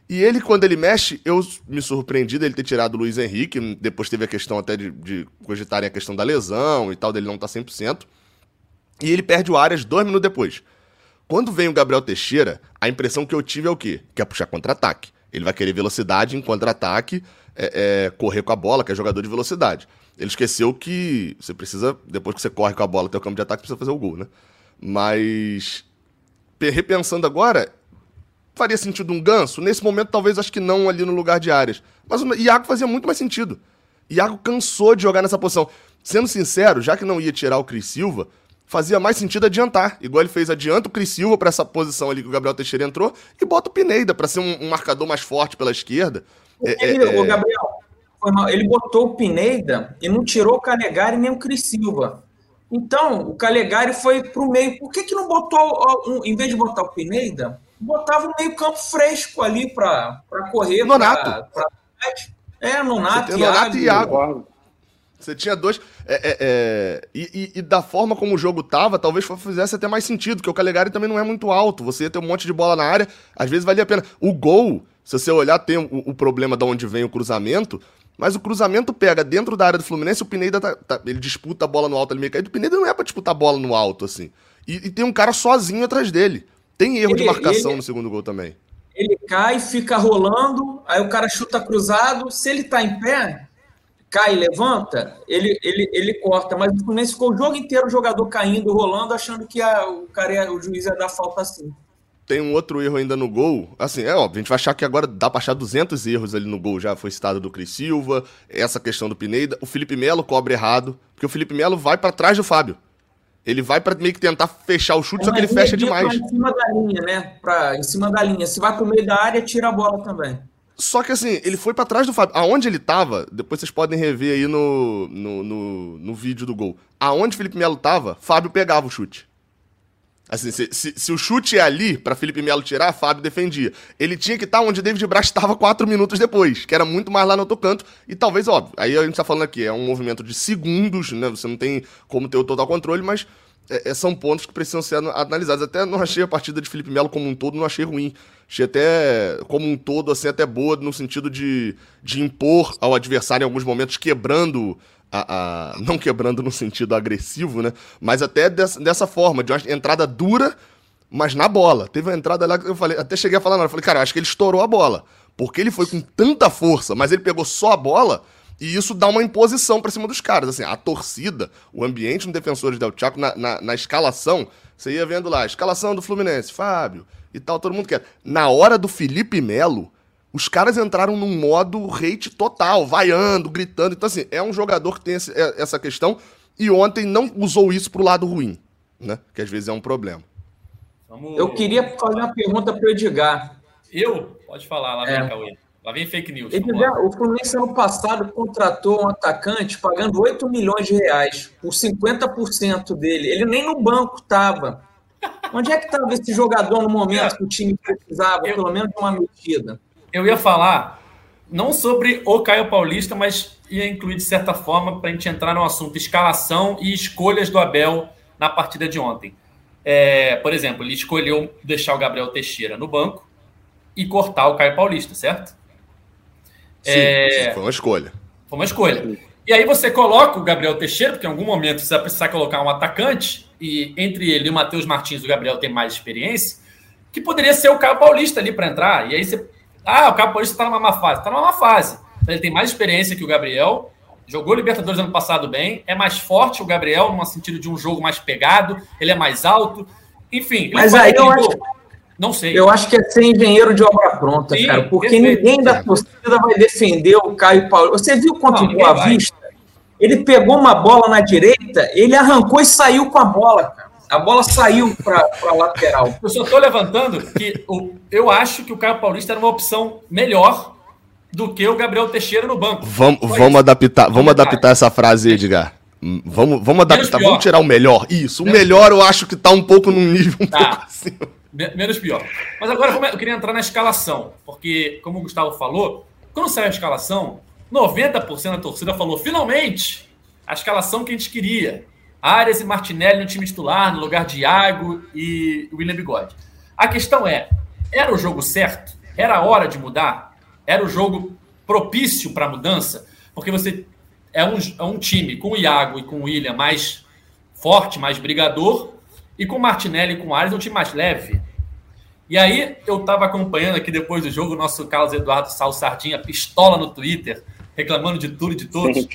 E ele, quando ele mexe, eu me surpreendi dele ter tirado o Luiz Henrique. Depois teve a questão até de, de cogitarem a questão da lesão e tal, dele não tá 100%. E ele perde o Arias dois minutos depois. Quando vem o Gabriel Teixeira, a impressão que eu tive é o quê? Que é puxar contra-ataque. Ele vai querer velocidade em contra-ataque, é, é, correr com a bola, que é jogador de velocidade. Ele esqueceu que você precisa, depois que você corre com a bola até o campo de ataque, precisa fazer o gol, né? Mas, repensando agora, faria sentido um ganso? Nesse momento, talvez acho que não ali no lugar de áreas. Mas o Iago fazia muito mais sentido. Iago cansou de jogar nessa posição. Sendo sincero, já que não ia tirar o Cris Silva, fazia mais sentido adiantar. Igual ele fez, adianta o Cris Silva para essa posição ali que o Gabriel Teixeira entrou e bota o Pineda para ser um, um, marcador mais forte pela esquerda. É, é, é... Gabriel, ele botou o Pineda e não tirou o Calegari nem o Cris Silva. Então, o Calegari foi para o meio. Por que, que não botou, em vez de botar o Pineda, botava um meio campo fresco ali para correr? Nonato. Pra, pra... É, Nonato, Nonato e Iago. Você tinha dois. É, é, é... E, e, e, da forma como o jogo tava, talvez fizesse até mais sentido, porque o Calegari também não é muito alto. Você ia ter um monte de bola na área, às vezes valia a pena. O gol, se você olhar, tem o, o problema de onde vem o cruzamento. Mas o cruzamento pega dentro da área do Fluminense, o Pineda tá, tá, ele disputa a bola no alto ali meio caído, o Pineda não é pra disputar a bola no alto, assim. E, e tem um cara sozinho atrás dele. Tem erro ele, de marcação ele, no segundo gol também. Ele cai, fica rolando, aí o cara chuta cruzado, se ele tá em pé, cai e levanta, ele, ele, ele corta. Mas o Fluminense ficou o jogo inteiro o jogador caindo, rolando, achando que a, o, cara ia, o juiz ia dar falta assim. Tem um outro erro ainda no gol. Assim, é óbvio, a gente vai achar que agora dá pra achar 200 erros ali no gol. Já foi citado do Cris Silva, essa questão do Pineda. O Felipe Melo cobre errado, porque o Felipe Melo vai para trás do Fábio. Ele vai para meio que tentar fechar o chute, é, só que ele fecha demais. Em cima da linha, né? Pra, em cima da linha. Se vai pro meio da área, tira a bola também. Só que assim, ele foi para trás do Fábio. Aonde ele tava, depois vocês podem rever aí no, no, no, no vídeo do gol. Aonde Felipe Melo tava, Fábio pegava o chute. Assim, se, se, se, o chute é ali para Felipe Melo tirar, Fábio defendia. Ele tinha que estar tá onde David Braz estava quatro minutos depois, que era muito mais lá no outro canto. E talvez, óbvio, aí a gente tá falando aqui, é um movimento de segundos, né? Você não tem como ter o total controle, mas é, é, são pontos que precisam ser analisados. Até não achei a partida de Felipe Melo como um todo, não achei ruim. Achei até, como um todo, assim, até boa no sentido de, de impor ao adversário em alguns momentos, quebrando a, a, não quebrando no sentido agressivo, né? Mas até dessa, dessa forma, de uma entrada dura, mas na bola. Teve uma entrada lá que eu falei, até cheguei a falar, eu falei, cara, acho que ele estourou a bola. Porque ele foi com tanta força, mas ele pegou só a bola e isso dá uma imposição para cima dos caras. Assim, a torcida, o ambiente no Defensores Del Chaco, na, na, na, escalação, você ia vendo lá, escalação do Fluminense, Fábio e tal, todo mundo quer. Na hora do Felipe Melo, os caras entraram num modo hate total, vaiando, gritando. Então, assim, é um jogador que tem esse, é, essa questão e ontem não usou isso pro lado ruim, né? Que às vezes é um problema. Vamos... Eu queria fazer uma pergunta para o Edgar. Eu? Pode falar, lá vem é. Cauê. Lá vem fake news. Edgar, o Fluminense ano passado contratou um atacante pagando 8 milhões de reais por 50% dele. Ele nem no banco estava. Onde é que estava esse jogador no momento que o time precisava, eu, pelo menos, de uma medida? Eu ia falar não sobre o Caio Paulista, mas ia incluir de certa forma para a gente entrar no assunto escalação e escolhas do Abel na partida de ontem. É, por exemplo, ele escolheu deixar o Gabriel Teixeira no banco e cortar o Caio Paulista, certo? Sim, é... foi uma escolha. Foi uma escolha. E aí você coloca o Gabriel Teixeira, porque em algum momento você vai precisar colocar um atacante, e entre ele e o Matheus Martins, o Gabriel tem mais experiência, que poderia ser o Caio Paulista ali para entrar. E aí você. Ah, o Paulista está numa má fase. Está numa má fase. Ele tem mais experiência que o Gabriel, jogou Libertadores ano passado bem, é mais forte o Gabriel, no sentido de um jogo mais pegado, ele é mais alto. Enfim. Mas aí eu acho. Não sei. Eu acho que é ser engenheiro de obra pronta, Sim, cara, porque perfeito. ninguém da torcida vai defender o Caio Paulo. Você viu contra o Boa Vista? Ele pegou uma bola na direita, ele arrancou e saiu com a bola, cara. A bola saiu para a lateral. Eu só estou levantando que o, eu acho que o Caio Paulista era uma opção melhor do que o Gabriel Teixeira no banco. Vamos, vamos adaptar, vamos adaptar essa frase, Edgar. Vamos, vamos adaptar, vamos tirar o melhor. Isso, o melhor eu acho que está um pouco num nível um tá. pouco acima. Menos pior. Mas agora eu queria entrar na escalação, porque, como o Gustavo falou, quando saiu a escalação, 90% da torcida falou: finalmente, a escalação que a gente queria. Arias e Martinelli no time titular, no lugar de Iago e William Bigode. A questão é: era o jogo certo? Era a hora de mudar? Era o jogo propício para mudança? Porque você é um, é um time com o Iago e com o William mais forte, mais brigador, e com Martinelli e com Ares, é um time mais leve. E aí eu estava acompanhando aqui depois do jogo o nosso Carlos Eduardo Sal Sardinha, pistola no Twitter, reclamando de tudo e de todos.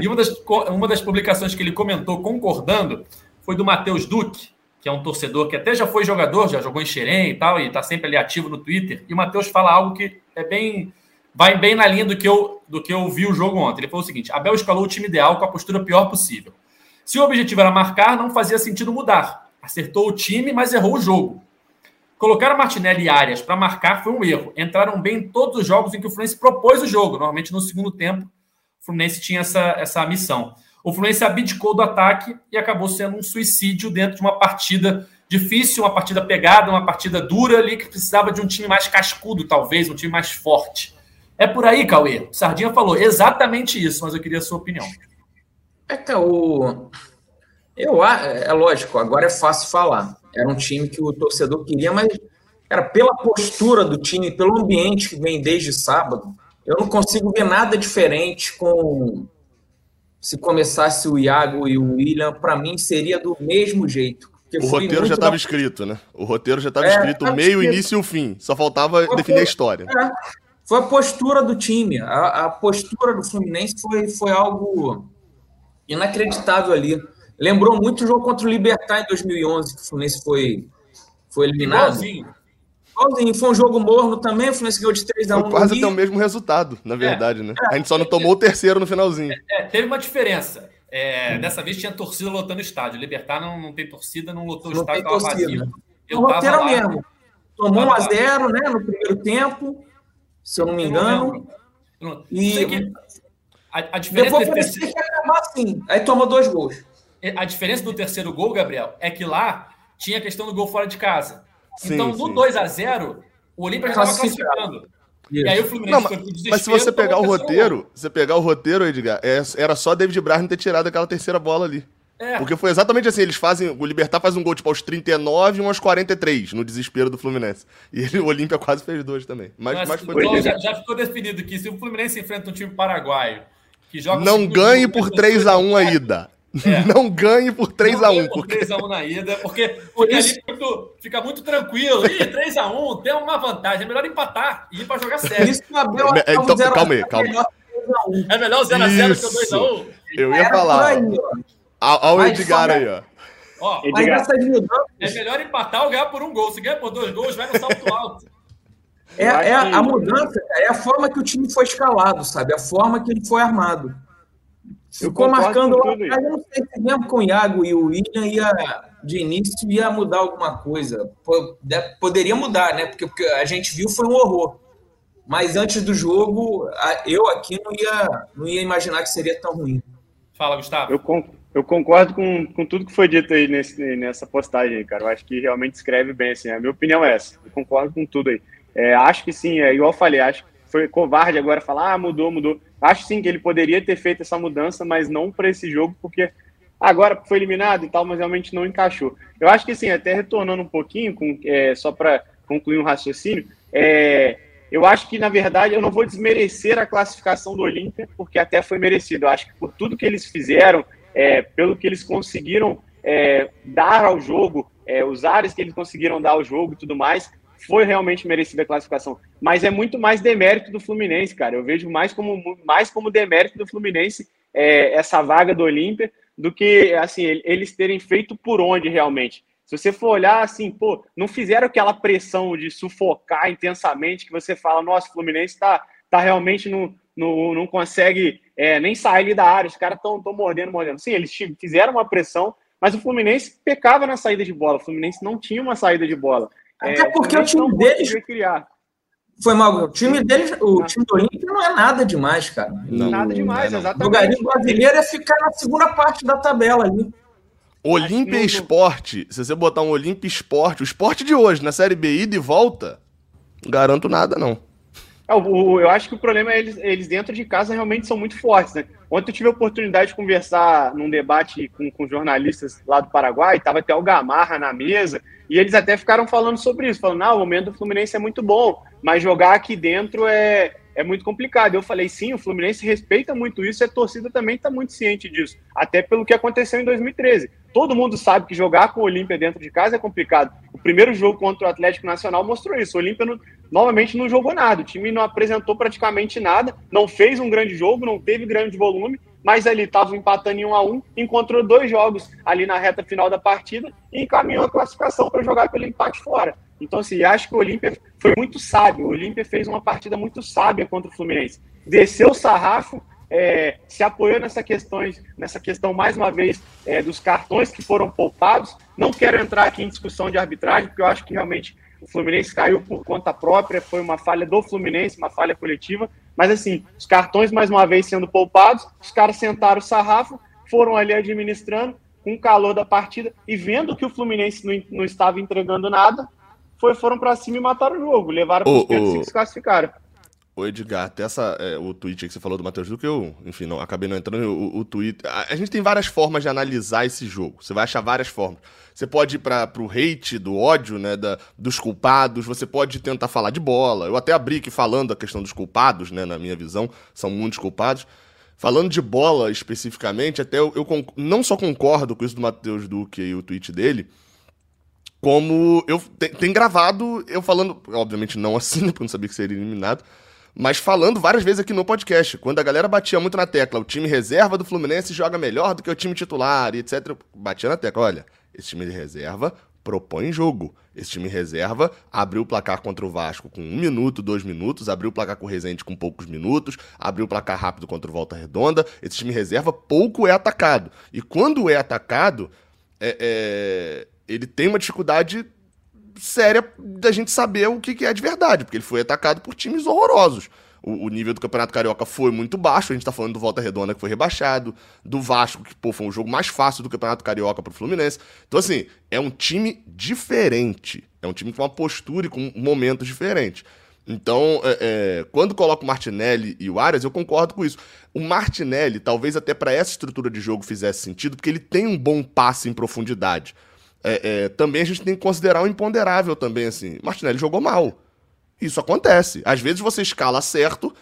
E uma das, uma das publicações que ele comentou concordando foi do Matheus Duque, que é um torcedor que até já foi jogador, já jogou em Xerém e tal, e está sempre ali ativo no Twitter. E o Matheus fala algo que é bem. vai bem na linha do que, eu, do que eu vi o jogo ontem. Ele falou o seguinte: Abel escalou o time ideal com a postura pior possível. Se o objetivo era marcar, não fazia sentido mudar. Acertou o time, mas errou o jogo. Colocar Martinelli e Arias para marcar foi um erro. Entraram bem em todos os jogos em que o Fluminense propôs o jogo. Normalmente no segundo tempo, Fluminense tinha essa, essa missão. O Fluminense abdicou do ataque e acabou sendo um suicídio dentro de uma partida difícil, uma partida pegada, uma partida dura ali que precisava de um time mais cascudo, talvez, um time mais forte. É por aí, Cauê. Sardinha falou exatamente isso, mas eu queria a sua opinião. É que o, eu, é lógico, agora é fácil falar. Era um time que o torcedor queria, mas era pela postura do time, pelo ambiente que vem desde sábado, eu não consigo ver nada diferente com se começasse o Iago e o William, para mim seria do mesmo jeito. O roteiro já estava da... escrito, né? O roteiro já estava é, escrito meio, escrito. início e o fim. Só faltava foi definir a história. É, foi a postura do time. A, a, postura do Fluminense foi, foi algo inacreditável ali. Lembrou muito o jogo contra o Libertar em 2011, que o Fluminense foi, foi eliminado. Igualzinho. Igualzinho. Foi um jogo morno também, o Fluminense ganhou de 3 a 1 Foi quase até o mesmo resultado, na é. verdade, é, né? É, a gente só não tomou o terceiro no finalzinho. É, teve uma diferença. É, dessa vez tinha torcida lotando o estádio. Libertar não, não tem torcida, não lotou não o estádio, estava vazio. Eu o roteiro lá, mesmo. Tomou 1 a 0 né, no primeiro tempo, se eu não me engano. Não e a, a diferença depois parecia que ia acabar assim. Aí tomou dois gols. A diferença do terceiro gol, Gabriel, é que lá tinha a questão do gol fora de casa. Sim, então, no 2 a 0 o Olímpia já estava classificando. E aí o Fluminense não, mas, mas se você pegar o roteiro, você pegar o roteiro, Edgar, é, era só David Braz ter tirado aquela terceira bola ali. É. Porque foi exatamente assim, eles fazem, o Libertar faz um gol tipo aos 39 e um aos 43, no desespero do Fluminense. E ele, o Olímpia quase fez dois também. Mas, mas, mas foi então, já, já, ficou definido que se o Fluminense enfrenta um time paraguaio que joga Não ganhe por 3 a 1 a ida. É. Não ganhe por 3x1. Por 3x1 na ida, porque fica, isso... muito, fica muito tranquilo. Ih, 3x1, tem uma vantagem. É melhor empatar e ir pra jogar sério. Isso o Abel é, então, calma aí, calma. É melhor 0x0 que o 2x1. Eu ia falar. Olha o Edgar aí, ó. Ó, é melhor empatar ou ganhar por um gol. Se ganhar por dois gols, vai no salto alto. É, é a, a mudança, é a forma que o time foi escalado, sabe? A forma que ele foi armado. Ficou marcando lá atrás, eu não sei se mesmo com o Iago e o William ia, de início ia mudar alguma coisa. Poderia mudar, né? Porque, porque a gente viu foi um horror. Mas antes do jogo, eu aqui não ia, não ia imaginar que seria tão ruim. Fala, Gustavo. Eu, eu concordo com, com tudo que foi dito aí nesse, nessa postagem, cara. Eu acho que realmente escreve bem, assim. A minha opinião é essa. Eu concordo com tudo aí. É, acho que sim, é, igual eu falei, acho que foi covarde agora falar, ah, mudou, mudou. Acho sim que ele poderia ter feito essa mudança, mas não para esse jogo, porque agora foi eliminado e tal, mas realmente não encaixou. Eu acho que sim, até retornando um pouquinho, com, é, só para concluir um raciocínio, é, eu acho que, na verdade, eu não vou desmerecer a classificação do Olímpia, porque até foi merecido. Eu acho que por tudo que eles fizeram, é, pelo que eles conseguiram é, dar ao jogo, é, os ares que eles conseguiram dar ao jogo e tudo mais, foi realmente merecida a classificação. Mas é muito mais demérito do Fluminense, cara. Eu vejo mais como, mais como demérito do Fluminense é, essa vaga do Olímpia do que assim eles terem feito por onde realmente. Se você for olhar assim, pô, não fizeram aquela pressão de sufocar intensamente que você fala, nossa, o Fluminense está tá realmente no, no, não consegue é, nem sair da área, os caras estão mordendo, mordendo. Sim, eles fizeram uma pressão, mas o Fluminense pecava na saída de bola. O Fluminense não tinha uma saída de bola. Até é, porque o time deles. Criar. Foi mal. O time deles, o time do Olímpio não é nada demais, cara. Não, nada demais, não, exatamente. O garimpo brasileiro é ficar na segunda parte da tabela ali. Olímpia Esporte, se você botar um Olímpia Esporte, o esporte de hoje, na Série B, ida e volta, garanto nada, não. É, eu acho que o problema é eles, eles dentro de casa realmente são muito fortes, né? Ontem eu tive a oportunidade de conversar num debate com, com jornalistas lá do Paraguai, estava até o Gamarra na mesa, e eles até ficaram falando sobre isso, falando, não, o momento do Fluminense é muito bom, mas jogar aqui dentro é, é muito complicado. Eu falei, sim, o Fluminense respeita muito isso e a torcida também está muito ciente disso, até pelo que aconteceu em 2013. Todo mundo sabe que jogar com o Olímpia dentro de casa é complicado. O primeiro jogo contra o Atlético Nacional mostrou isso. O Olímpia novamente não jogou nada, o time não apresentou praticamente nada, não fez um grande jogo, não teve grande volume, mas ali estava empatando em 1 a 1 encontrou dois jogos ali na reta final da partida e encaminhou a classificação para jogar pelo empate fora. Então, assim, acho que o Olímpia foi muito sábio. O Olímpia fez uma partida muito sábia contra o Fluminense. Desceu o sarrafo, é, se apoiou nessa, questões, nessa questão, mais uma vez, é, dos cartões que foram poupados. Não quero entrar aqui em discussão de arbitragem, porque eu acho que realmente o Fluminense caiu por conta própria, foi uma falha do Fluminense, uma falha coletiva. Mas assim, os cartões mais uma vez sendo poupados, os caras sentaram o sarrafo, foram ali administrando com o calor da partida e vendo que o Fluminense não, não estava entregando nada, foi, foram para cima e mataram o jogo, levaram para os oh, oh. se classificaram. O Edgar, até essa, é, o tweet que você falou do Matheus Duque, eu, enfim, não, acabei não entrando. O, o tweet. A, a, gente tem várias formas de analisar esse jogo. Você vai achar várias formas. Você pode ir para o hate, do ódio, né, da, dos culpados. Você pode tentar falar de bola. Eu até abri aqui falando a questão dos culpados, né, na minha visão. São muitos culpados. Falando de bola especificamente, até eu, eu não só concordo com isso do Matheus Duque e o tweet dele, como eu tem, tem, gravado eu falando, obviamente não assim, né, porque eu não sabia que seria eliminado, mas falando várias vezes aqui no podcast, quando a galera batia muito na tecla, o time reserva do Fluminense joga melhor do que o time titular e etc. Batia na tecla, olha, esse time de reserva propõe jogo. Esse time reserva abriu o placar contra o Vasco com um minuto, dois minutos, abriu o placar com o Rezende com poucos minutos, abriu o placar rápido contra o Volta Redonda. Esse time reserva pouco é atacado. E quando é atacado, é, é, ele tem uma dificuldade séria da gente saber o que, que é de verdade, porque ele foi atacado por times horrorosos. O, o, nível do Campeonato Carioca foi muito baixo, a gente tá falando do Volta Redonda que foi rebaixado, do Vasco, que pô, foi um jogo mais fácil do Campeonato Carioca pro Fluminense. Então, assim, é um time diferente. É um time com uma postura e com momentos diferentes. Então, é, é, quando coloca o Martinelli e o Arias, eu concordo com isso. O Martinelli, talvez até para essa estrutura de jogo fizesse sentido, porque ele tem um bom passe em profundidade é, é, também a gente tem que considerar o imponderável também, assim. Martinelli jogou mal. Isso acontece. Às vezes você escala certo,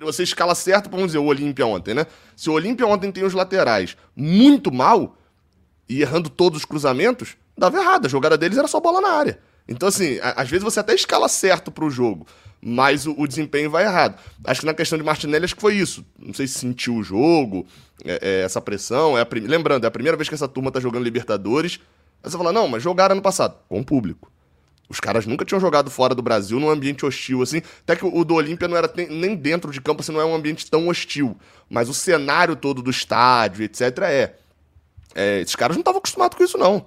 você escala certo, vamos dizer, o Olímpia ontem, né? Se o Olímpia ontem tem os laterais muito mal e errando todos os cruzamentos, dava errado. A jogada deles era só bola na área. Então, assim, às vezes você até escala certo pro jogo, mas o, o, desempenho vai errado. Acho que na questão de Martinelli, acho que foi isso. Não sei se sentiu o jogo, é, é, essa pressão. É Lembrando, é a primeira vez que essa turma tá jogando Libertadores Aí você fala, não, mas jogaram ano passado, com o público. Os caras nunca tinham jogado fora do Brasil num ambiente hostil, assim. Até que o do Olímpia não era nem dentro de campo, assim, não é um ambiente tão hostil. Mas o cenário todo do estádio, etc., é. é esses caras não estavam acostumados com isso, não.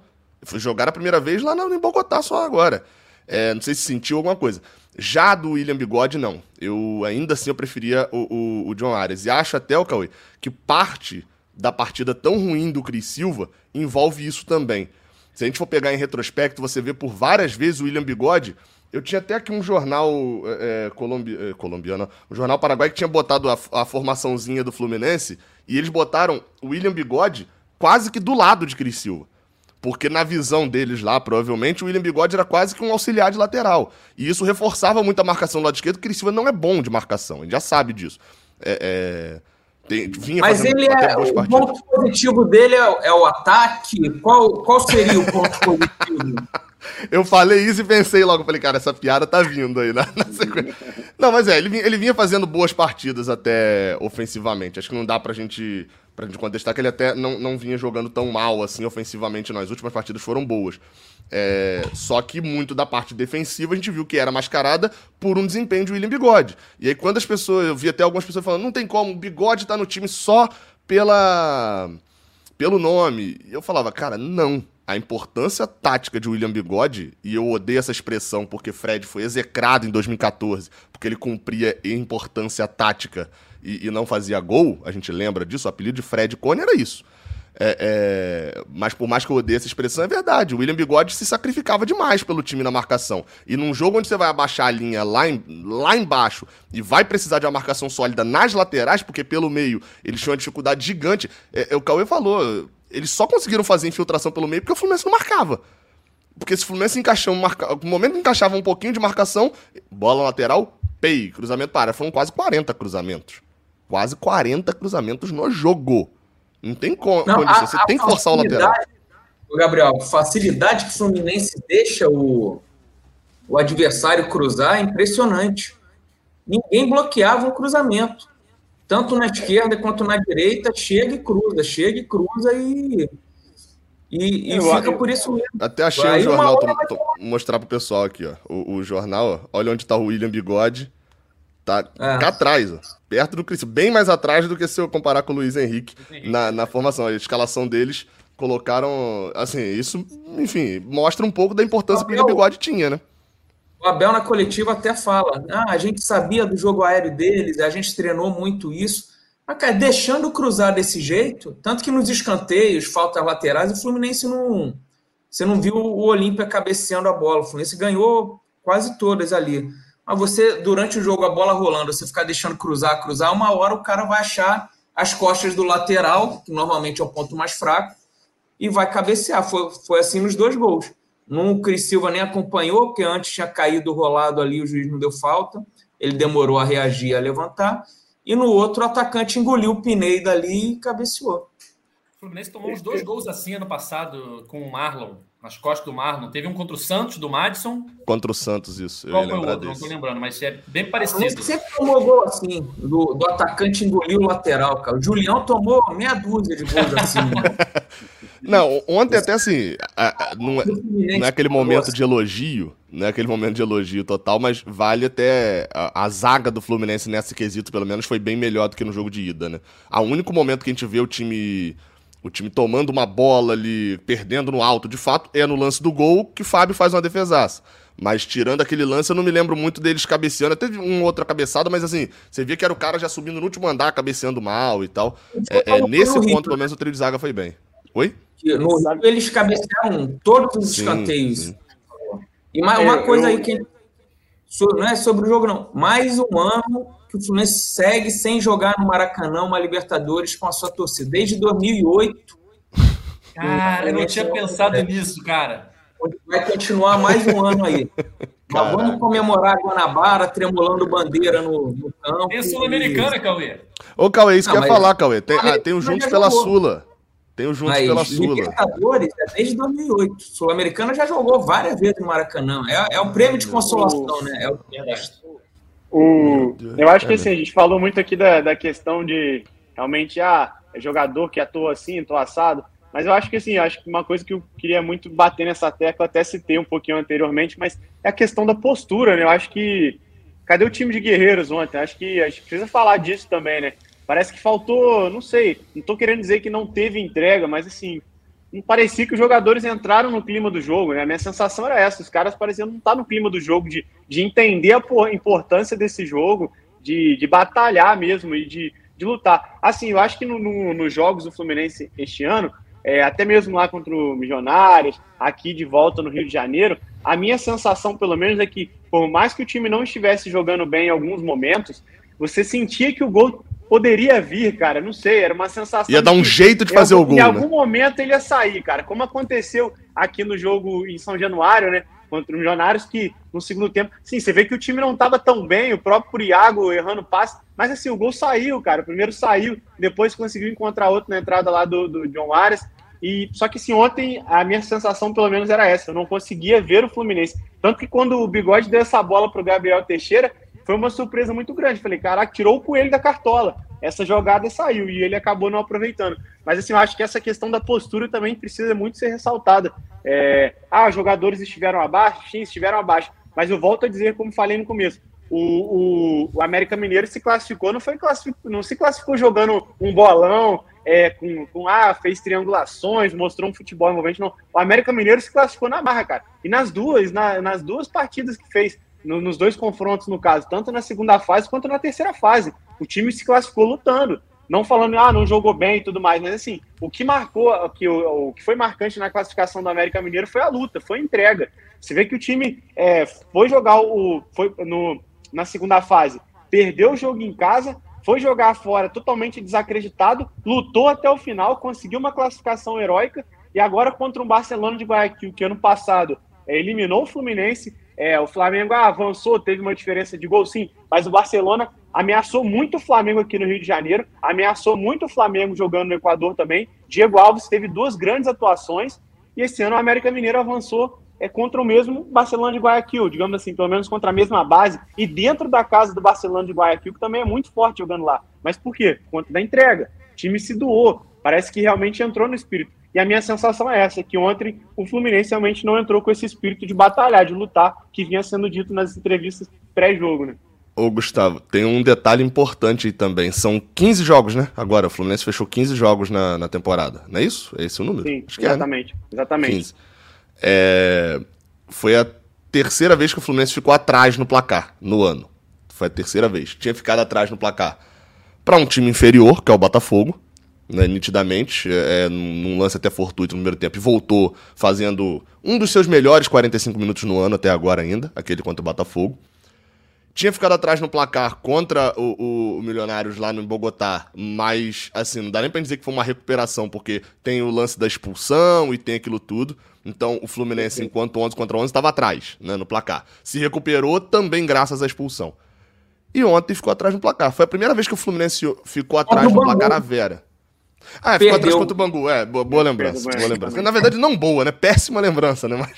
Jogaram a primeira vez lá em Bogotá só agora. É, não sei se sentiu alguma coisa. Já do William Bigode, não. Eu ainda assim eu preferia o, o, o John Arias. E acho até, o Cauê, que parte da partida tão ruim do Cris Silva envolve isso também. Se a gente for pegar em retrospecto, você vê por várias vezes o William Bigode. Eu tinha até aqui um jornal é, é colombi é, colombiano, um jornal paraguai que tinha botado a, a formaçãozinha do Fluminense e eles botaram o William Bigode quase que do lado de Cris Silva. Porque na visão deles lá, provavelmente, o William Bigode era quase que um auxiliar de lateral. E isso reforçava muito a marcação do lado esquerdo, Cris Silva não é bom de marcação, a gente já sabe disso. É, é... Tem, Mas ele é. O ponto positivo dele é, é, o ataque. Qual, qual seria o ponto positivo? Eu falei isso e pensei logo, falei, cara, essa piada tá vindo aí na, na sequência. Não, mas é, ele vinha, ele vinha fazendo boas partidas até ofensivamente. Acho que não dá pra gente, pra gente contestar que ele até não, não vinha jogando tão mal assim ofensivamente, não. As últimas partidas foram boas. É, só que muito da parte defensiva a gente viu que era mascarada por um desempenho de William Bigode. E aí, quando as pessoas. Eu vi até algumas pessoas falando, não tem como, o Bigode tá no time só pela. pelo nome. E eu falava, cara, não. A importância tática de William Bigode, e eu odeio essa expressão porque Fred foi execrado em 2014, porque ele cumpria importância tática e, e não fazia gol, a gente lembra disso, o apelido de Fred Cone era isso. É, é, mas por mais que eu odeie essa expressão, é verdade. O William Bigode se sacrificava demais pelo time na marcação. E num jogo onde você vai abaixar a linha lá, em, lá embaixo e vai precisar de uma marcação sólida nas laterais, porque pelo meio eles tinham uma dificuldade gigante. É, é o Cauê falou, eles só conseguiram fazer infiltração pelo meio porque o Fluminense não marcava. Porque se o Fluminense encaixava, marca... no momento que encaixava um pouquinho de marcação, bola lateral, pei, cruzamento para. Foram quase 40 cruzamentos. Quase 40 cruzamentos no jogo. Não tem como. Não, a, você a tem que forçar o lateral. Gabriel, facilidade que o Fluminense deixa o, o adversário cruzar é impressionante. Ninguém bloqueava o cruzamento. Tanto na esquerda quanto na direita, chega e cruza, chega e cruza e. E, e fica por isso mesmo. Até achei Aí o jornal, vai... mostrar pro pessoal aqui, ó. O, o jornal, ó, olha onde tá o William Bigode. Tá é. cá atrás, ó. Perto do Cristiano. Bem mais atrás do que se eu comparar com o Luiz Henrique, Henrique. Na, na formação. A escalação deles colocaram. Assim, isso, enfim, mostra um pouco da importância Abel, que o Bigode tinha, né? O Abel na coletiva até fala: ah, a gente sabia do jogo aéreo deles, a gente treinou muito isso. Mas, cara, deixando cruzar desse jeito, tanto que nos escanteios, faltas laterais, o Fluminense não. Você não viu o Olímpia cabeceando a bola. O Fluminense ganhou quase todas ali. Mas você, durante o jogo, a bola rolando, você ficar deixando cruzar, cruzar, uma hora o cara vai achar as costas do lateral, que normalmente é o ponto mais fraco, e vai cabecear. Foi, foi assim nos dois gols. Num, o Cris Silva nem acompanhou, porque antes tinha caído rolado ali, o juiz não deu falta. Ele demorou a reagir, a levantar. E no outro, o atacante engoliu o Pineda ali e cabeceou. O Fluminense tomou uns dois gols assim ano passado com o Marlon, nas costas do Marlon. Teve um contra o Santos, do Madison. Contra o Santos, isso. Qual foi o outro? Desse. Não tô lembrando, mas é bem parecido. sempre tomou gol assim, do, do atacante engolir o lateral, cara. O Julião tomou meia dúzia de gols assim. Não, ontem até assim, a, a, não, é, não, é, aquele momento de elogio, não é aquele momento de elogio total, mas vale até a, a, zaga do Fluminense nesse quesito, pelo menos, foi bem melhor do que no jogo de ida, né? O único momento que a gente vê o time o time tomando uma bola ali, perdendo no alto, de fato, é no lance do gol que Fábio faz uma defesaça. Mas tirando aquele lance, eu não me lembro muito deles cabeceando. Teve uma outra cabeçada, mas assim, você via que era o cara já subindo no último andar, cabeceando mal e tal. É, é, nesse ponto, pelo menos, o trio de zaga foi bem. Oi? No Rio, eles cabecearam todos os sim, escanteios. Sim. E uma, uma é, coisa eu... aí que não é sobre o jogo, não. Mais um ano que o Fluminense segue sem jogar no Maracanã uma Libertadores com a sua torcida. Desde 2008. Cara, eu não tinha pensado nisso, cara. Vai continuar mais um ano aí. Mas vamos comemorar a Guanabara, tremulando bandeira no, no campo. Tem Sul-Americana, e... Cauê. Ô, Cauê, isso não, que eu ia falar, Cauê. Tem, ah, tem o Juntos pela Sula. Tem o Juntos pela Sula. Libertadores é desde 2008. Sul-Americana já jogou várias vezes no Maracanã. É, é um prêmio de consolação, né? É o... O, eu acho que assim, a gente falou muito aqui da, da questão de realmente, ah, é jogador que atua assim, atua assado. Mas eu acho que assim, acho que uma coisa que eu queria muito bater nessa tecla, até citei um pouquinho anteriormente, mas é a questão da postura, né? Eu acho que. Cadê o time de guerreiros ontem? Acho que a gente precisa falar disso também, né? Parece que faltou, não sei, não tô querendo dizer que não teve entrega, mas assim, parecia que os jogadores entraram no clima do jogo, né? A minha sensação era essa, os caras pareciam não estar no clima do jogo, de, de entender a importância desse jogo, de, de batalhar mesmo e de, de lutar. Assim, eu acho que no, no, nos jogos do Fluminense este ano, é, até mesmo lá contra o Milionários, aqui de volta no Rio de Janeiro, a minha sensação, pelo menos, é que, por mais que o time não estivesse jogando bem em alguns momentos, você sentia que o gol poderia vir, cara. Não sei, era uma sensação. Ia dar um jeito de fazer algum, o gol. Em algum né? momento ele ia sair, cara. Como aconteceu aqui no jogo em São Januário, né? Contra os Milionários, que no segundo tempo. Sim, você vê que o time não estava tão bem, o próprio Iago errando passe. Mas assim, o gol saiu, cara. O primeiro saiu, depois conseguiu encontrar outro na entrada lá do, do John Ares. E só que assim, ontem a minha sensação pelo menos era essa, eu não conseguia ver o Fluminense. Tanto que quando o Bigode deu essa bola pro Gabriel Teixeira, foi uma surpresa muito grande. Falei, caraca, tirou o coelho da cartola. Essa jogada saiu e ele acabou não aproveitando. Mas assim, eu acho que essa questão da postura também precisa muito ser ressaltada. É, ah, jogadores estiveram abaixo, sim, estiveram abaixo. Mas eu volto a dizer, como falei no começo, o, o, o América Mineiro se classificou, não foi classificou, não se classificou jogando um bolão, é, com, com ah, fez triangulações, mostrou um futebol envolvente, não. O América Mineiro se classificou na barra, cara. E nas duas, na, nas duas partidas que fez, no, nos dois confrontos, no caso, tanto na segunda fase quanto na terceira fase. O time se classificou lutando. Não falando, ah, não jogou bem e tudo mais, mas assim, o que marcou, o que, o, o que foi marcante na classificação do América Mineiro foi a luta, foi a entrega. Você vê que o time é, foi jogar o. Foi no, na segunda fase, perdeu o jogo em casa, foi jogar fora totalmente desacreditado, lutou até o final, conseguiu uma classificação heróica, e agora contra um Barcelona de Guayaquil, que ano passado é, eliminou o Fluminense, é, o Flamengo avançou, teve uma diferença de gol, sim, mas o Barcelona ameaçou muito o Flamengo aqui no Rio de Janeiro, ameaçou muito o Flamengo jogando no Equador também. Diego Alves teve duas grandes atuações e esse ano o América Mineiro avançou é, contra o mesmo Barcelona de Guayaquil, digamos assim, pelo menos contra a mesma base e dentro da casa do Barcelona de Guayaquil, que também é muito forte jogando lá. Mas por quê? Por conta da entrega. O time se doou, parece que realmente entrou no espírito. E a minha sensação é essa, que ontem o Fluminense realmente não entrou com esse espírito de batalhar, de lutar, que vinha sendo dito nas entrevistas pré-jogo, né? Ô, Gustavo, tem um detalhe importante aí também. São 15 jogos, né? Agora, o Fluminense fechou 15 jogos na, na temporada. Não é isso? É esse o número? Sim, Acho exatamente. É, né? Exatamente. 15. É... Foi a terceira vez que o Fluminense ficou atrás no placar no ano. Foi a terceira vez. Tinha ficado atrás no placar para um time inferior, que é o Botafogo né, nitidamente, é, é, num lance até fortuito no primeiro tempo, e voltou fazendo um dos seus melhores 45 minutos no ano até agora ainda, aquele contra o Botafogo. tinha ficado atrás no placar contra o, o, Milionários lá no Bogotá, mas, assim, não dá nem pra dizer que foi uma recuperação, porque tem o lance da expulsão e tem aquilo tudo. Então, o Fluminense, enquanto 11 contra 11, estava atrás, né, no placar. Se recuperou também graças à expulsão. E ontem ficou atrás no placar. Foi a primeira vez que o Fluminense ficou atrás no placar a Vera. Ah, ficou atrás contra o Bangu. É, boa, boa lembrança. Boa lembrança. Na verdade, não boa, né? Péssima lembrança, né? Mas,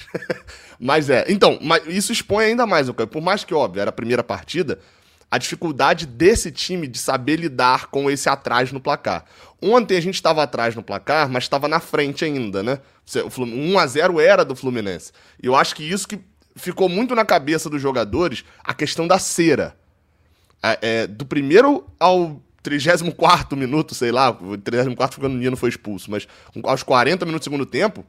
mas é. Então, mas isso expõe ainda mais, okay? por mais que, óbvio, era a primeira partida, a dificuldade desse time de saber lidar com esse atrás no placar. Ontem a gente estava atrás no placar, mas estava na frente ainda, né? 1 a 0 era do Fluminense. E eu acho que isso que ficou muito na cabeça dos jogadores, a questão da cera. É, é, do primeiro ao 34 minuto, sei lá, o 34 ficando o Nino foi expulso, mas aos 40 minutos do segundo tempo,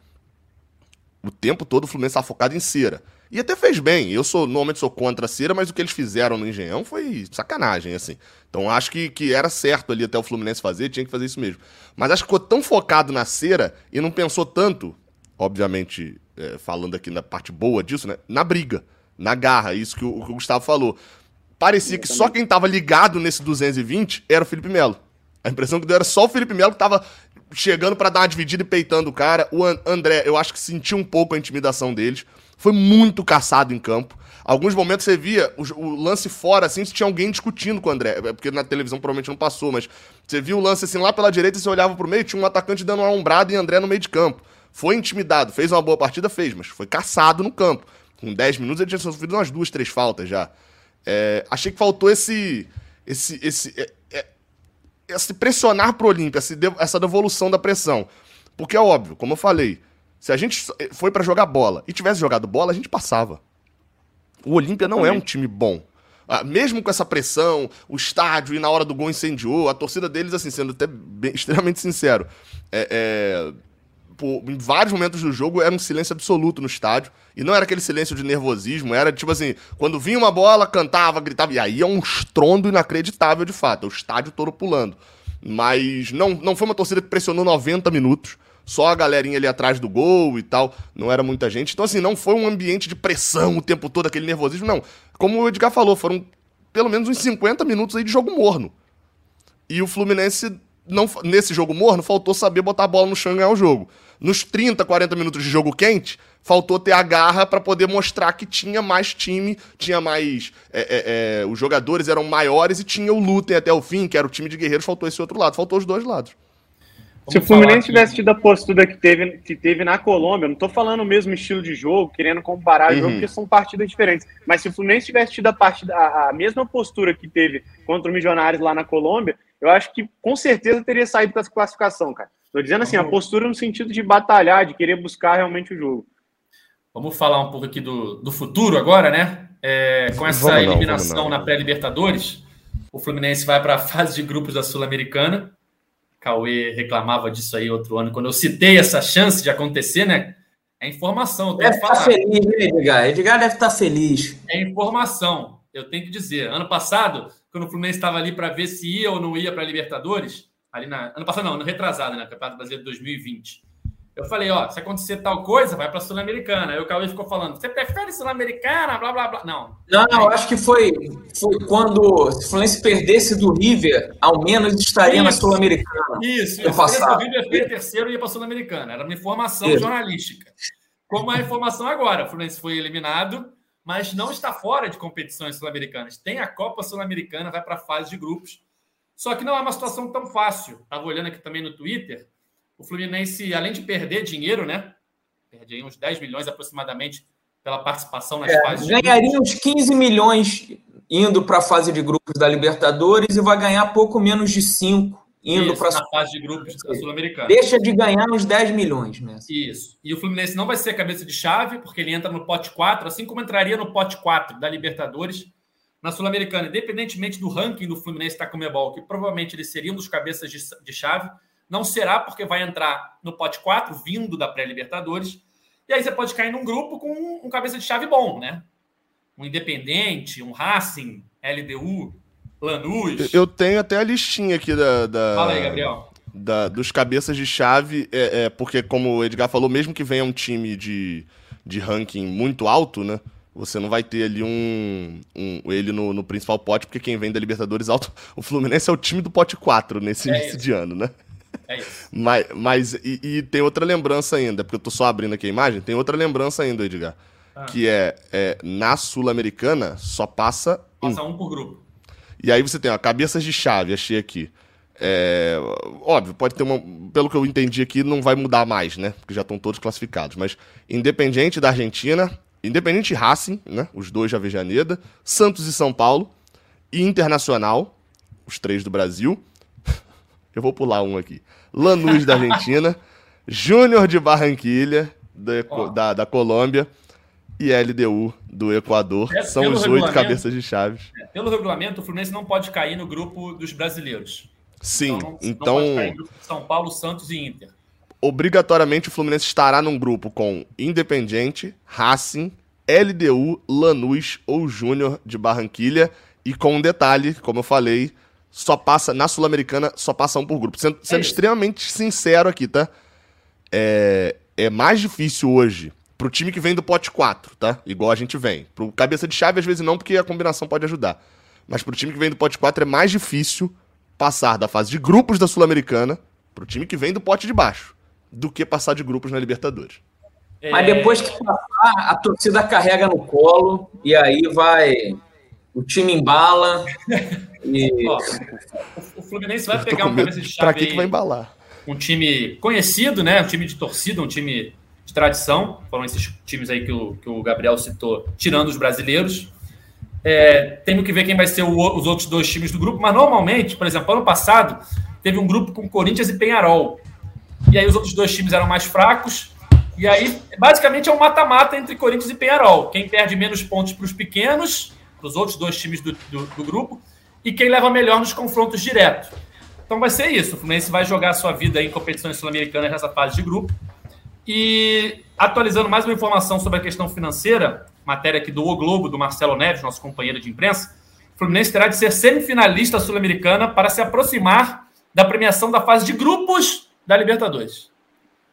o tempo todo o Fluminense estava focado em cera. E até fez bem. Eu sou normalmente sou contra a cera, mas o que eles fizeram no Engenhão foi sacanagem, assim. Então acho que, que era certo ali até o Fluminense fazer, tinha que fazer isso mesmo. Mas acho que ficou tão focado na cera e não pensou tanto, obviamente, é, falando aqui na parte boa disso, né? Na briga, na garra, isso que o, que o Gustavo falou parecia que só quem tava ligado nesse 220 era o Felipe Melo. A impressão que deu era só o Felipe Melo que tava chegando para dar uma dividida e peitando o cara. O André, eu acho que sentiu um pouco a intimidação deles. Foi muito caçado em campo. Alguns momentos você via o, o, lance fora, assim, se tinha alguém discutindo com o André. É porque na televisão provavelmente não passou, mas você viu o lance assim lá pela direita e você olhava pro meio, tinha um atacante dando uma ombrada e André no meio de campo. Foi intimidado, fez uma boa partida, fez, mas foi caçado no campo. Com 10 minutos ele tinha sofrido umas duas, três faltas já. É, achei que faltou esse. esse, esse é, é, esse pressionar pro Olímpia, essa devolução da pressão. Porque é óbvio, como eu falei, se a gente foi para jogar bola e tivesse jogado bola, a gente passava. O Olímpia não é um time bom. Ah, mesmo com essa pressão, o estádio e na hora do gol incendiou, a torcida deles, assim, sendo até bem, extremamente sincero, é, é, por, em vários momentos do jogo era um silêncio absoluto no estádio. E não era aquele silêncio de nervosismo, era tipo assim, quando vinha uma bola, cantava, gritava. E aí é um estrondo inacreditável de fato, é o estádio todo pulando. Mas não, não foi uma torcida que pressionou 90 minutos. Só a galerinha ali atrás do gol e tal, não era muita gente. Então, assim, não foi um ambiente de pressão o tempo todo, aquele nervosismo, não. Como o Edgar falou, foram pelo menos uns 50 minutos aí de jogo morno. E o Fluminense, não, nesse jogo morno, faltou saber botar a bola no chão e ganhar o jogo. Nos 30, 40 minutos de jogo quente, faltou ter a garra para poder mostrar que tinha mais time, tinha mais. É, é, é, os jogadores eram maiores e tinha o Lutem até o fim, que era o time de guerreiros, faltou esse outro lado, faltou os dois lados. Se o Fluminense tivesse tido a postura que teve, que teve na Colômbia, não estou falando o mesmo estilo de jogo, querendo comparar uhum. jogo, porque são partidas diferentes. Mas se o Fluminense tivesse tido a, partida, a, a mesma postura que teve contra o Milionários lá na Colômbia, eu acho que com certeza teria saído com essa classificação, cara. Estou dizendo assim, a postura no sentido de batalhar, de querer buscar realmente o jogo. Vamos falar um pouco aqui do, do futuro agora, né? É, com essa vamos eliminação não, não. na pré-Libertadores, o Fluminense vai para a fase de grupos da Sul-Americana. Cauê reclamava disso aí outro ano, quando eu citei essa chance de acontecer, né? É informação. deve estar tá feliz, né, Edgar? Edgar deve estar tá feliz. É informação, eu tenho que dizer. Ano passado, quando o Fluminense estava ali para ver se ia ou não ia para a Libertadores, ali na. Ano passado, não, ano retrasado, né? Campeonato Brasileiro de 2020. Eu falei, ó, se acontecer tal coisa, vai para a Sul-Americana. Aí o Cauê ficou falando, você prefere Sul-Americana, blá, blá, blá. Não. Não, não, acho que foi, foi quando se o Fluminense perdesse do River, ao menos estaria isso, na Sul-Americana. Isso, isso. Se o River foi terceiro e ia para a Sul-Americana. Era uma informação isso. jornalística. Como a informação agora, o Fluminense foi eliminado, mas não está fora de competições sul-americanas. Tem a Copa Sul-Americana, vai para a fase de grupos. Só que não é uma situação tão fácil. Estava olhando aqui também no Twitter. O Fluminense, além de perder dinheiro, né? Perde aí uns 10 milhões aproximadamente pela participação nas é, fases. Ganharia uns 15 milhões indo para a fase de grupos da Libertadores e vai ganhar pouco menos de 5 indo para a fase de grupos da Sul-Americana. Deixa de ganhar uns 10 milhões, né? Isso. E o Fluminense não vai ser cabeça de chave, porque ele entra no pote 4, assim como entraria no pote 4 da Libertadores na Sul-Americana, independentemente do ranking do Fluminense está com o Mebol, que provavelmente ele seria um dos cabeças de, de, chave, não será porque vai entrar no pote 4, vindo da pré-Libertadores, e aí você pode cair num grupo com um, um cabeça de chave bom, né? Um Independente, um Racing, LDU, Lanús. Eu tenho até a listinha aqui da. da... Fala aí, Gabriel. Da, dos cabeças de chave, é, é, porque, como o Edgar falou, mesmo que venha um time de, de ranking muito alto, né? você não vai ter ali um, um ele no, no, principal pote, porque quem vem da Libertadores alto, o Fluminense é o time do pote 4 nesse é início isso. de ano, né? É isso. Mas, mas e, e, tem outra lembrança ainda, porque eu tô só abrindo aqui a imagem, tem outra lembrança ainda, Edgar. Ah. Que é, é na Sul-Americana só passa. Passa um. um por grupo. E aí você tem, ó, cabeças de chave, achei aqui. É, óbvio, pode ter uma. Pelo que eu entendi aqui, não vai mudar mais, né? Porque já estão todos classificados. Mas Independente da Argentina, Independente Racing, né? Os dois de Avejaneda, Santos e São Paulo, e Internacional, os três do Brasil. Eu vou pular um aqui. Lanús da Argentina, Júnior de Barranquilha, da, oh. da, da Colômbia, e LDU do Equador. É, São os oito cabeças de chaves. É, pelo regulamento, o Fluminense não pode cair no grupo dos brasileiros. Sim, então. Não, então... Não pode cair no grupo de São Paulo, Santos e Inter. Obrigatoriamente o Fluminense estará num grupo com Independiente, Racing, LDU, Lanús ou Júnior de Barranquilha. E com um detalhe, como eu falei, só passa na Sul-Americana, só passa um por grupo. Sendo, sendo é extremamente sincero aqui, tá? É, é mais difícil hoje pro time que vem do pote 4, tá? Igual a gente vem. Pro cabeça de chave, às vezes não, porque a combinação pode ajudar. Mas pro time que vem do pote 4 é mais difícil passar da fase de grupos da Sul-Americana pro time que vem do pote de baixo do que passar de grupos na Libertadores. É... Mas depois que passar, a torcida carrega no colo e aí vai. O time embala. e... Ó, o Fluminense vai pegar um cabeça de chave. Pra que, que vai embalar? Um time conhecido, né? Um time de torcida, um time de tradição, foram esses times aí que o, que o Gabriel citou, tirando os brasileiros. É, temos que ver quem vai ser o, os outros dois times do grupo, mas normalmente, por exemplo, ano passado, teve um grupo com Corinthians e Penharol. E aí os outros dois times eram mais fracos. E aí, basicamente, é um mata-mata entre Corinthians e Penharol. Quem perde menos pontos para os pequenos, para os outros dois times do, do, do grupo, e quem leva melhor nos confrontos diretos. Então vai ser isso. O Fluminense vai jogar a sua vida em competições sul-americanas nessa fase de grupo. E atualizando mais uma informação sobre a questão financeira, matéria aqui do O Globo, do Marcelo Neves, nosso companheiro de imprensa, o Fluminense terá de ser semifinalista sul-americana para se aproximar da premiação da fase de grupos da Libertadores.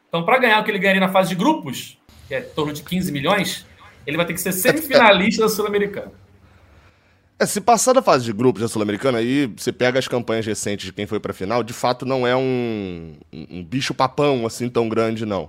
Então, para ganhar o que ele ganharia na fase de grupos, que é em torno de 15 milhões, ele vai ter que ser semifinalista da Sul-Americana. É, se passar da fase de grupos da Sul-Americana, aí você pega as campanhas recentes de quem foi para a final, de fato não é um, um bicho papão assim tão grande, não.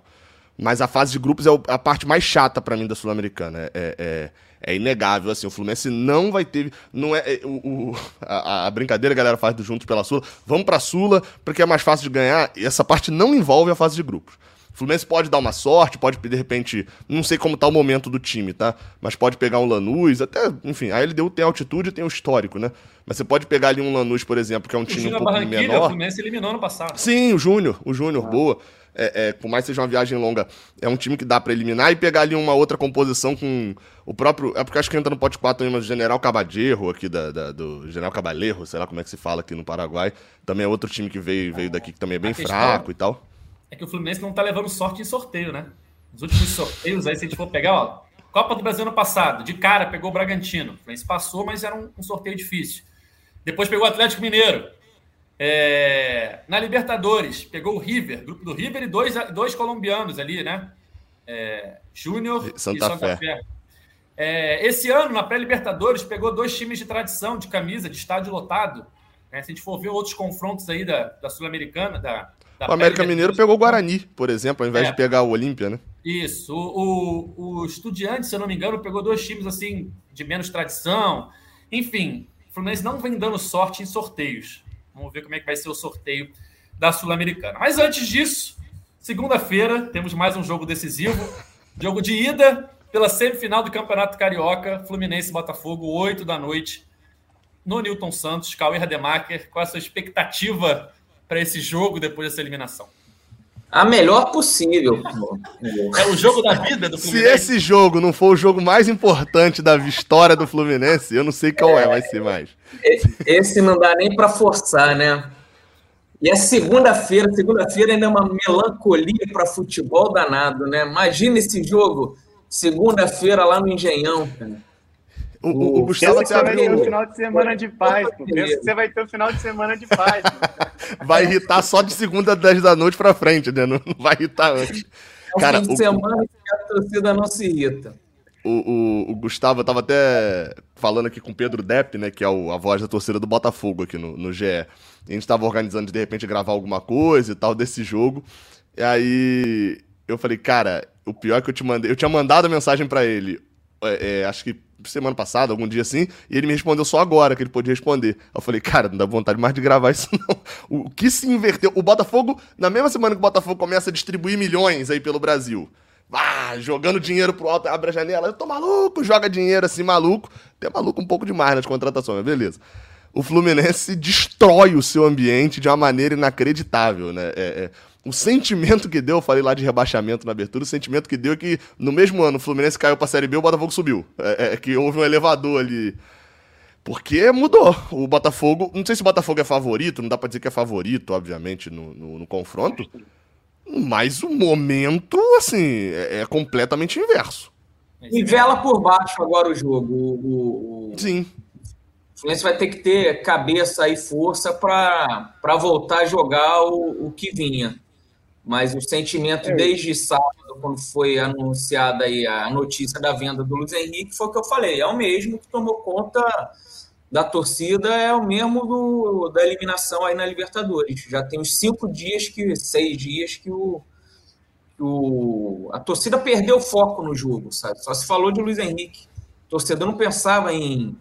Mas a fase de grupos é a parte mais chata para mim da Sul-Americana. É, é, é, inegável, assim. O Fluminense não vai ter. Não é, é o a, a, brincadeira que a galera faz do Juntos pela Sula. Vamos pra Sula, porque é mais fácil de ganhar. E essa parte não envolve a fase de grupos. O Fluminense pode dar uma sorte, pode, de repente, não sei como tá o momento do time, tá? Mas pode pegar um Lanús, até, enfim, a LDU tem altitude e tem o histórico, né? Mas você pode pegar ali um Lanús, por exemplo, que é um time um pouco menor. O Fluminense eliminou no passado. Sim, o Júnior, o Júnior, ah. boa é, é, por mais que seja uma viagem longa, é um time que dá para eliminar e pegar ali uma outra composição com o próprio. É porque acho que entra no pote 4 também, mas o General Cabadeiro aqui da, da, do General Cabaleiro, sei lá como é que se fala aqui no Paraguai. Também é outro time que veio, veio daqui que também é bem fraco e tal. É que o Fluminense não tá levando sorte em sorteio, né? Os últimos sorteios aí, se a gente for pegar, ó, Copa do Brasil ano passado, de cara, pegou o Bragantino. O Fluminense passou, mas era um, um sorteio difícil. Depois pegou o Atlético Mineiro. É, na Libertadores, pegou o River, grupo do River e dois, dois colombianos ali, né? É, Júnior e Santa Fé. Fé. É, esse ano, na pré-Libertadores, pegou dois times de tradição, de camisa, de estádio lotado. Né? Se a gente for ver outros confrontos aí da, da Sul-Americana, da, da O América Mineiro pegou o Guarani, por exemplo, ao invés é. de pegar o Olímpia, né? Isso. O, o, o Estudiante, se eu não me engano, pegou dois times assim de menos tradição. Enfim, o Fluminense não vem dando sorte em sorteios. Vamos ver como é que vai ser o sorteio da Sul-Americana. Mas antes disso, segunda-feira, temos mais um jogo decisivo. Jogo de ida pela semifinal do Campeonato Carioca, Fluminense Botafogo, 8 da noite, no Newton Santos, Cauê Rademacher. Qual a sua expectativa para esse jogo depois dessa eliminação? A melhor possível. É o jogo da vida do Fluminense. Se esse jogo não for o jogo mais importante da história do Fluminense, eu não sei qual é, é vai ser mais. Esse não dá nem para forçar, né? E é segunda-feira, segunda-feira ainda é uma melancolia para futebol danado, né? Imagina esse jogo, segunda-feira lá no Engenhão, cara. O, o, o Gustavo até abriu... um final de semana de paz, pô. Pensa que você vai ter um final de semana de paz. vai irritar só de segunda às 10 da noite pra frente, né? Não vai irritar antes. É um Cara, fim de o... semana que a torcida não se irrita. o, o, o, Gustavo, eu tava até falando aqui com o Pedro Depp, né, que é o, a voz da torcida do Botafogo aqui no, no GE. E a gente tava organizando de, de repente gravar alguma coisa e tal desse jogo. E aí eu falei, cara, o pior é que eu te mandei. Eu tinha mandado a mensagem para ele, é, é, acho que semana passada, algum dia assim, e ele me respondeu só agora que ele podia responder. Eu falei, cara, não dá vontade mais de gravar isso não. O que se inverteu? O Botafogo, na mesma semana que o Botafogo começa a distribuir milhões aí pelo Brasil, ah, jogando dinheiro pro alto, abre a janela, eu tô maluco, joga dinheiro assim, maluco. Tem maluco um pouco demais nas contratações, mas beleza. O Fluminense destrói o seu ambiente de uma maneira inacreditável, né? É, é, o sentimento que deu, eu falei lá de rebaixamento na abertura, o sentimento que deu é que no mesmo ano o Fluminense caiu pra Série B o Botafogo subiu. É, é que houve um elevador ali. Porque mudou. O Botafogo. Não sei se o Botafogo é favorito, não dá pra dizer que é favorito, obviamente, no, no, no confronto. Mas o momento, assim, é, é completamente inverso. Nivela por baixo agora o jogo. O, o, Sim. O Fluminense vai ter que ter cabeça e força para voltar a jogar o, o que vinha. Mas o sentimento é. desde sábado, quando foi anunciada aí a notícia da venda do Luiz Henrique, foi o que eu falei. É o mesmo que tomou conta da torcida é o mesmo do, da eliminação aí na Libertadores. Já tem uns cinco dias, que seis dias que o, o a torcida perdeu o foco no jogo, sabe? Só se falou de Luiz Henrique. O torcedor não pensava em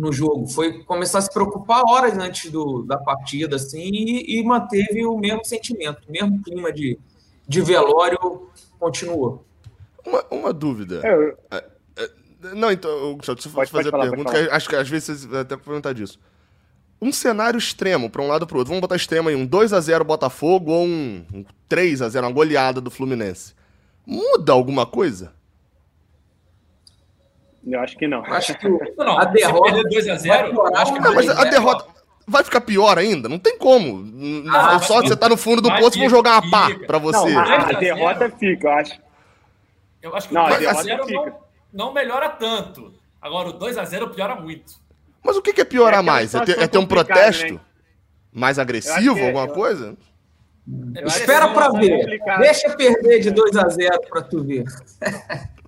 no jogo, foi começar a se preocupar horas antes do, da partida, assim, e, e manteve o mesmo sentimento, o mesmo clima de, de velório continuou. Uma, uma dúvida. É, eu... É, não, então, só deixa eu pode, fazer pode a pergunta, que acho que às vezes vocês até perguntar disso. Um cenário extremo, para um lado para o outro. Vamos botar extremo aí, um 2x0 Botafogo ou um, um 3x0, uma goleada do Fluminense. Muda alguma coisa? Eu acho que não. Acho que não, a derrota 2x0, acho que não, mas a derrota vai ficar pior ainda? Não tem como. Ah, só você tá no fundo do poço e vão jogar uma pá para você. Não, a, a derrota fica, eu acho. Eu acho que não, a derrota fica. Não não melhora tanto. Agora, o 2 a 0 piora muito. Mas o que, é piorar é mais? É ter, é ter, um protesto né? mais agressivo, é, alguma eu... coisa? Espera para ver. Deixa perder de 2 a 0 para tu ver.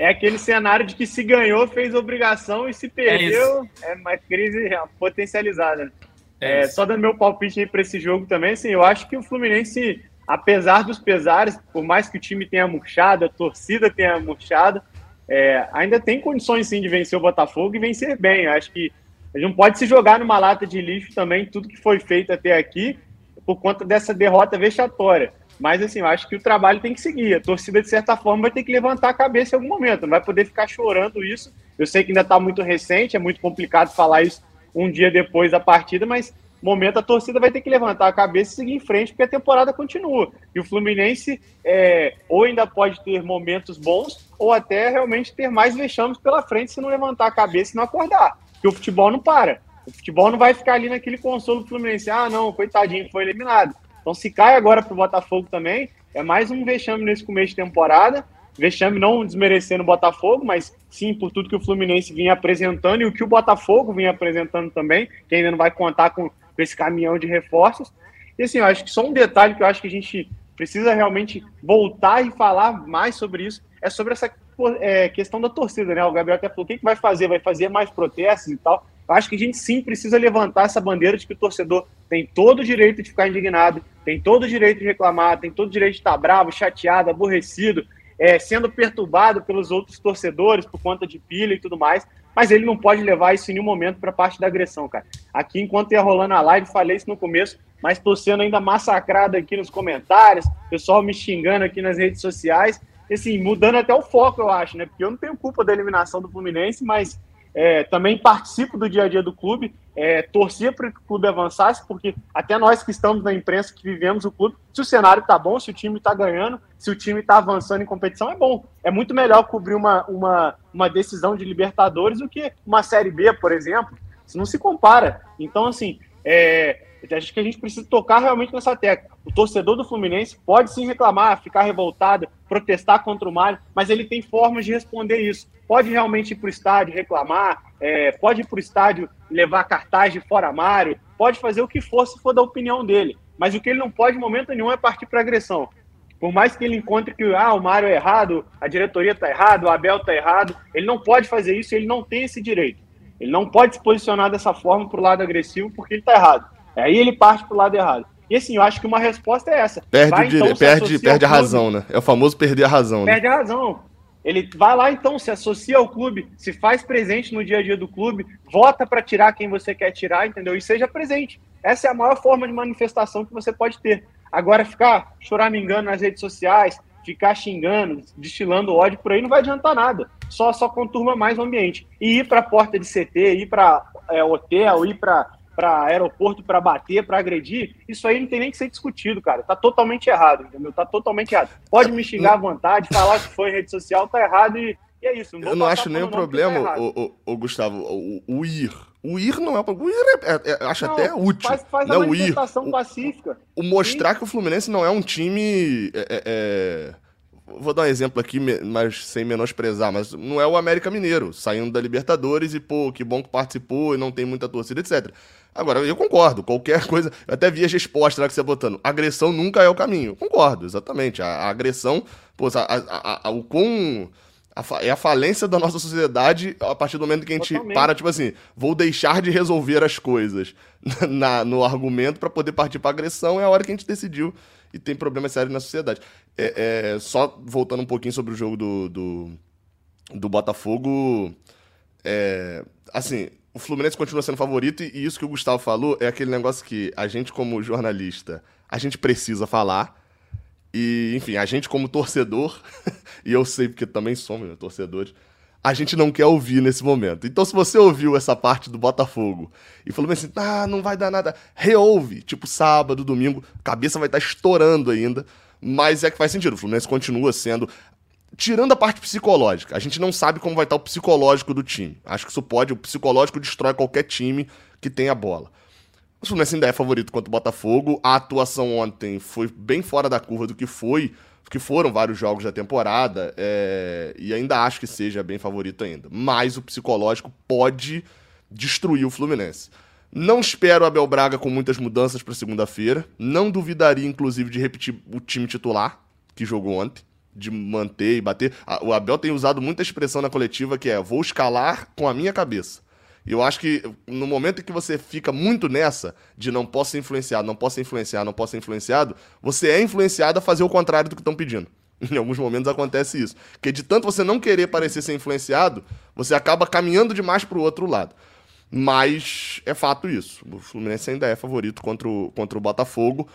É aquele cenário de que se ganhou, fez obrigação e se perdeu, é, é uma crise potencializada. É, só dando meu palpite aí para esse jogo também, assim, eu acho que o Fluminense, apesar dos pesares, por mais que o time tenha murchado, a torcida tenha murchado, é, ainda tem condições sim de vencer o Botafogo e vencer bem. Eu acho que a gente não pode se jogar numa lata de lixo também, tudo que foi feito até aqui, por conta dessa derrota vexatória. Mas, assim, eu acho que o trabalho tem que seguir. A torcida, de certa forma, vai ter que levantar a cabeça em algum momento. Não vai poder ficar chorando isso. Eu sei que ainda está muito recente, é muito complicado falar isso um dia depois da partida, mas momento a torcida vai ter que levantar a cabeça e seguir em frente, porque a temporada continua. E o Fluminense é, ou ainda pode ter momentos bons, ou até realmente ter mais vexames pela frente se não levantar a cabeça e não acordar. Porque o futebol não para. O futebol não vai ficar ali naquele consolo do Fluminense. Ah, não, coitadinho, foi eliminado. Então, se cai agora para o Botafogo também, é mais um vexame nesse começo de temporada. Vexame não desmerecendo o Botafogo, mas sim por tudo que o Fluminense vinha apresentando e o que o Botafogo vinha apresentando também, que ainda não vai contar com esse caminhão de reforços. E assim, eu acho que só um detalhe que eu acho que a gente precisa realmente voltar e falar mais sobre isso é sobre essa é, questão da torcida, né? O Gabriel até falou: o que, que vai fazer? Vai fazer mais protestos e tal. Acho que a gente sim precisa levantar essa bandeira de que o torcedor tem todo o direito de ficar indignado, tem todo o direito de reclamar, tem todo o direito de estar bravo, chateado, aborrecido, é, sendo perturbado pelos outros torcedores por conta de pilha e tudo mais mas ele não pode levar isso em nenhum momento para a parte da agressão, cara. Aqui, enquanto ia rolando a live, falei isso no começo, mas estou sendo ainda massacrado aqui nos comentários, pessoal me xingando aqui nas redes sociais, assim, mudando até o foco, eu acho, né? Porque eu não tenho culpa da eliminação do Fluminense, mas é, também participo do dia a dia do clube, é, torcia para que o clube avançasse, porque até nós que estamos na imprensa, que vivemos o clube, se o cenário está bom, se o time está ganhando, se o time está avançando em competição, é bom. É muito melhor cobrir uma, uma, uma decisão de Libertadores do que uma Série B, por exemplo. Isso não se compara. Então, assim, é, acho que a gente precisa tocar realmente nessa tecla. O torcedor do Fluminense pode sim reclamar, ficar revoltado, protestar contra o Mário, mas ele tem formas de responder isso pode realmente ir para o estádio reclamar, é, pode ir para o estádio levar cartaz de fora Mário, pode fazer o que for se for da opinião dele. Mas o que ele não pode, em momento nenhum, é partir para agressão. Por mais que ele encontre que ah, o Mário é errado, a diretoria está errado, o Abel está errado, ele não pode fazer isso, ele não tem esse direito. Ele não pode se posicionar dessa forma para o lado agressivo porque ele está errado. Aí ele parte para o lado errado. E assim, eu acho que uma resposta é essa. Perde, vai, então, perde, perde a razão, né? É o famoso perder a razão. Perde né? a razão. Ele vai lá então, se associa ao clube, se faz presente no dia a dia do clube, vota para tirar quem você quer tirar, entendeu? E seja presente. Essa é a maior forma de manifestação que você pode ter. Agora, ficar choramingando nas redes sociais, ficar xingando, destilando ódio por aí, não vai adiantar nada. Só, só conturma mais o ambiente. E ir para a porta de CT, ir para é, hotel, ir para para aeroporto para bater, para agredir, isso aí não tem nem que ser discutido, cara. Tá totalmente errado, entendeu? Tá totalmente errado. Pode me xingar à vontade, falar que foi em rede social, tá errado e, e é isso. Não eu não acho nenhum problema, tá o, o, o, Gustavo, o, o, ir. O ir não é. O ir é, é, é acho não, até útil. Faz, faz não, a manifestação ir, pacífica. O, mostrar Sim. que o Fluminense não é um time. É, é, é vou dar um exemplo aqui, mas sem menosprezar, mas não é o América Mineiro, saindo da Libertadores e, pô, que bom que participou e não tem muita torcida, etc. Agora, eu concordo, qualquer coisa. Eu até vi as respostas lá que você botando. Agressão nunca é o caminho. Concordo, exatamente. A, a agressão, pô, a, a, a, o com. é a falência da nossa sociedade a partir do momento que a gente Totalmente. para, tipo assim, vou deixar de resolver as coisas na, no argumento para poder partir para agressão, é a hora que a gente decidiu e tem problemas sérios na sociedade. É, é, só voltando um pouquinho sobre o jogo do, do, do Botafogo. É, assim, o Fluminense continua sendo favorito e isso que o Gustavo falou é aquele negócio que a gente, como jornalista, a gente precisa falar. E, enfim, a gente, como torcedor, e eu sei porque também somos né, torcedores, a gente não quer ouvir nesse momento. Então, se você ouviu essa parte do Botafogo e falou assim, ah, não vai dar nada, reouve. Tipo, sábado, domingo, cabeça vai estar estourando ainda. Mas é que faz sentido. O Fluminense continua sendo tirando a parte psicológica, a gente não sabe como vai estar o psicológico do time. Acho que isso pode, o psicológico destrói qualquer time que tenha bola. O Fluminense ainda é favorito contra o Botafogo. A atuação ontem foi bem fora da curva do que foi, que foram vários jogos da temporada, é... e ainda acho que seja bem favorito ainda. Mas o psicológico pode destruir o Fluminense. Não espero Abel Braga com muitas mudanças para segunda-feira. Não duvidaria, inclusive, de repetir o time titular que jogou ontem de manter e bater. O Abel tem usado muita expressão na coletiva que é: vou escalar com a minha cabeça. E eu acho que no momento em que você fica muito nessa de não posso ser influenciado, não posso ser influenciado, não posso ser influenciado, você é influenciado a fazer o contrário do que estão pedindo. Em alguns momentos acontece isso. Porque de tanto você não querer parecer ser influenciado, você acaba caminhando demais para o outro lado. Mas é fato isso. O Fluminense ainda é favorito contra o, contra o Botafogo.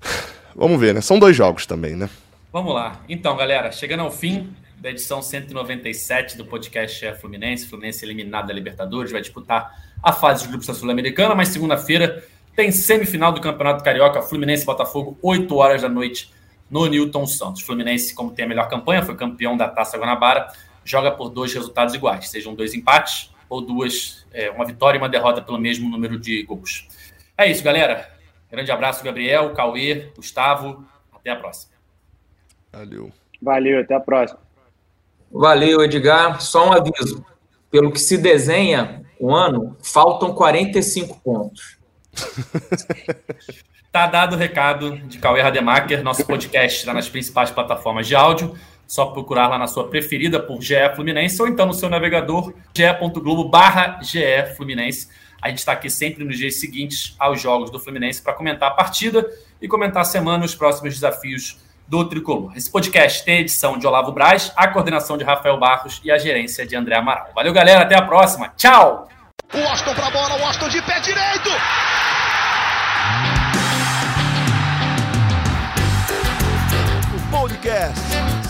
Vamos ver, né? São dois jogos também, né? Vamos lá. Então, galera, chegando ao fim da edição 197 do podcast é Fluminense. Fluminense eliminado da Libertadores, vai disputar a fase de grupos da Sul-Americana, mas segunda-feira tem semifinal do Campeonato Carioca, Fluminense e Botafogo, 8 horas da noite no Newton Santos. Fluminense, como tem a melhor campanha, foi campeão da Taça Guanabara, joga por dois resultados iguais, sejam dois empates ou duas, é, uma vitória e uma derrota pelo mesmo número de gols. É isso, galera. Grande abraço, Gabriel, Cauê, Gustavo. Até a próxima. Valeu. Valeu, até a próxima. Valeu, Edgar. Só um aviso. Pelo que se desenha o ano, faltam 45 pontos. tá dado o recado de Cauê Rademacher. Nosso podcast está nas principais plataformas de áudio. Só procurar lá na sua preferida por GE Fluminense ou então no seu navegador ge.globo barra GE Fluminense. A gente está aqui sempre nos dias seguintes aos jogos do Fluminense para comentar a partida e comentar a semana os próximos desafios do Tricolor. Esse podcast tem a edição de Olavo Braz, a coordenação de Rafael Barros e a gerência de André Amaral. Valeu, galera. Até a próxima. Tchau! O Austin pra bola, o Austin de pé direito!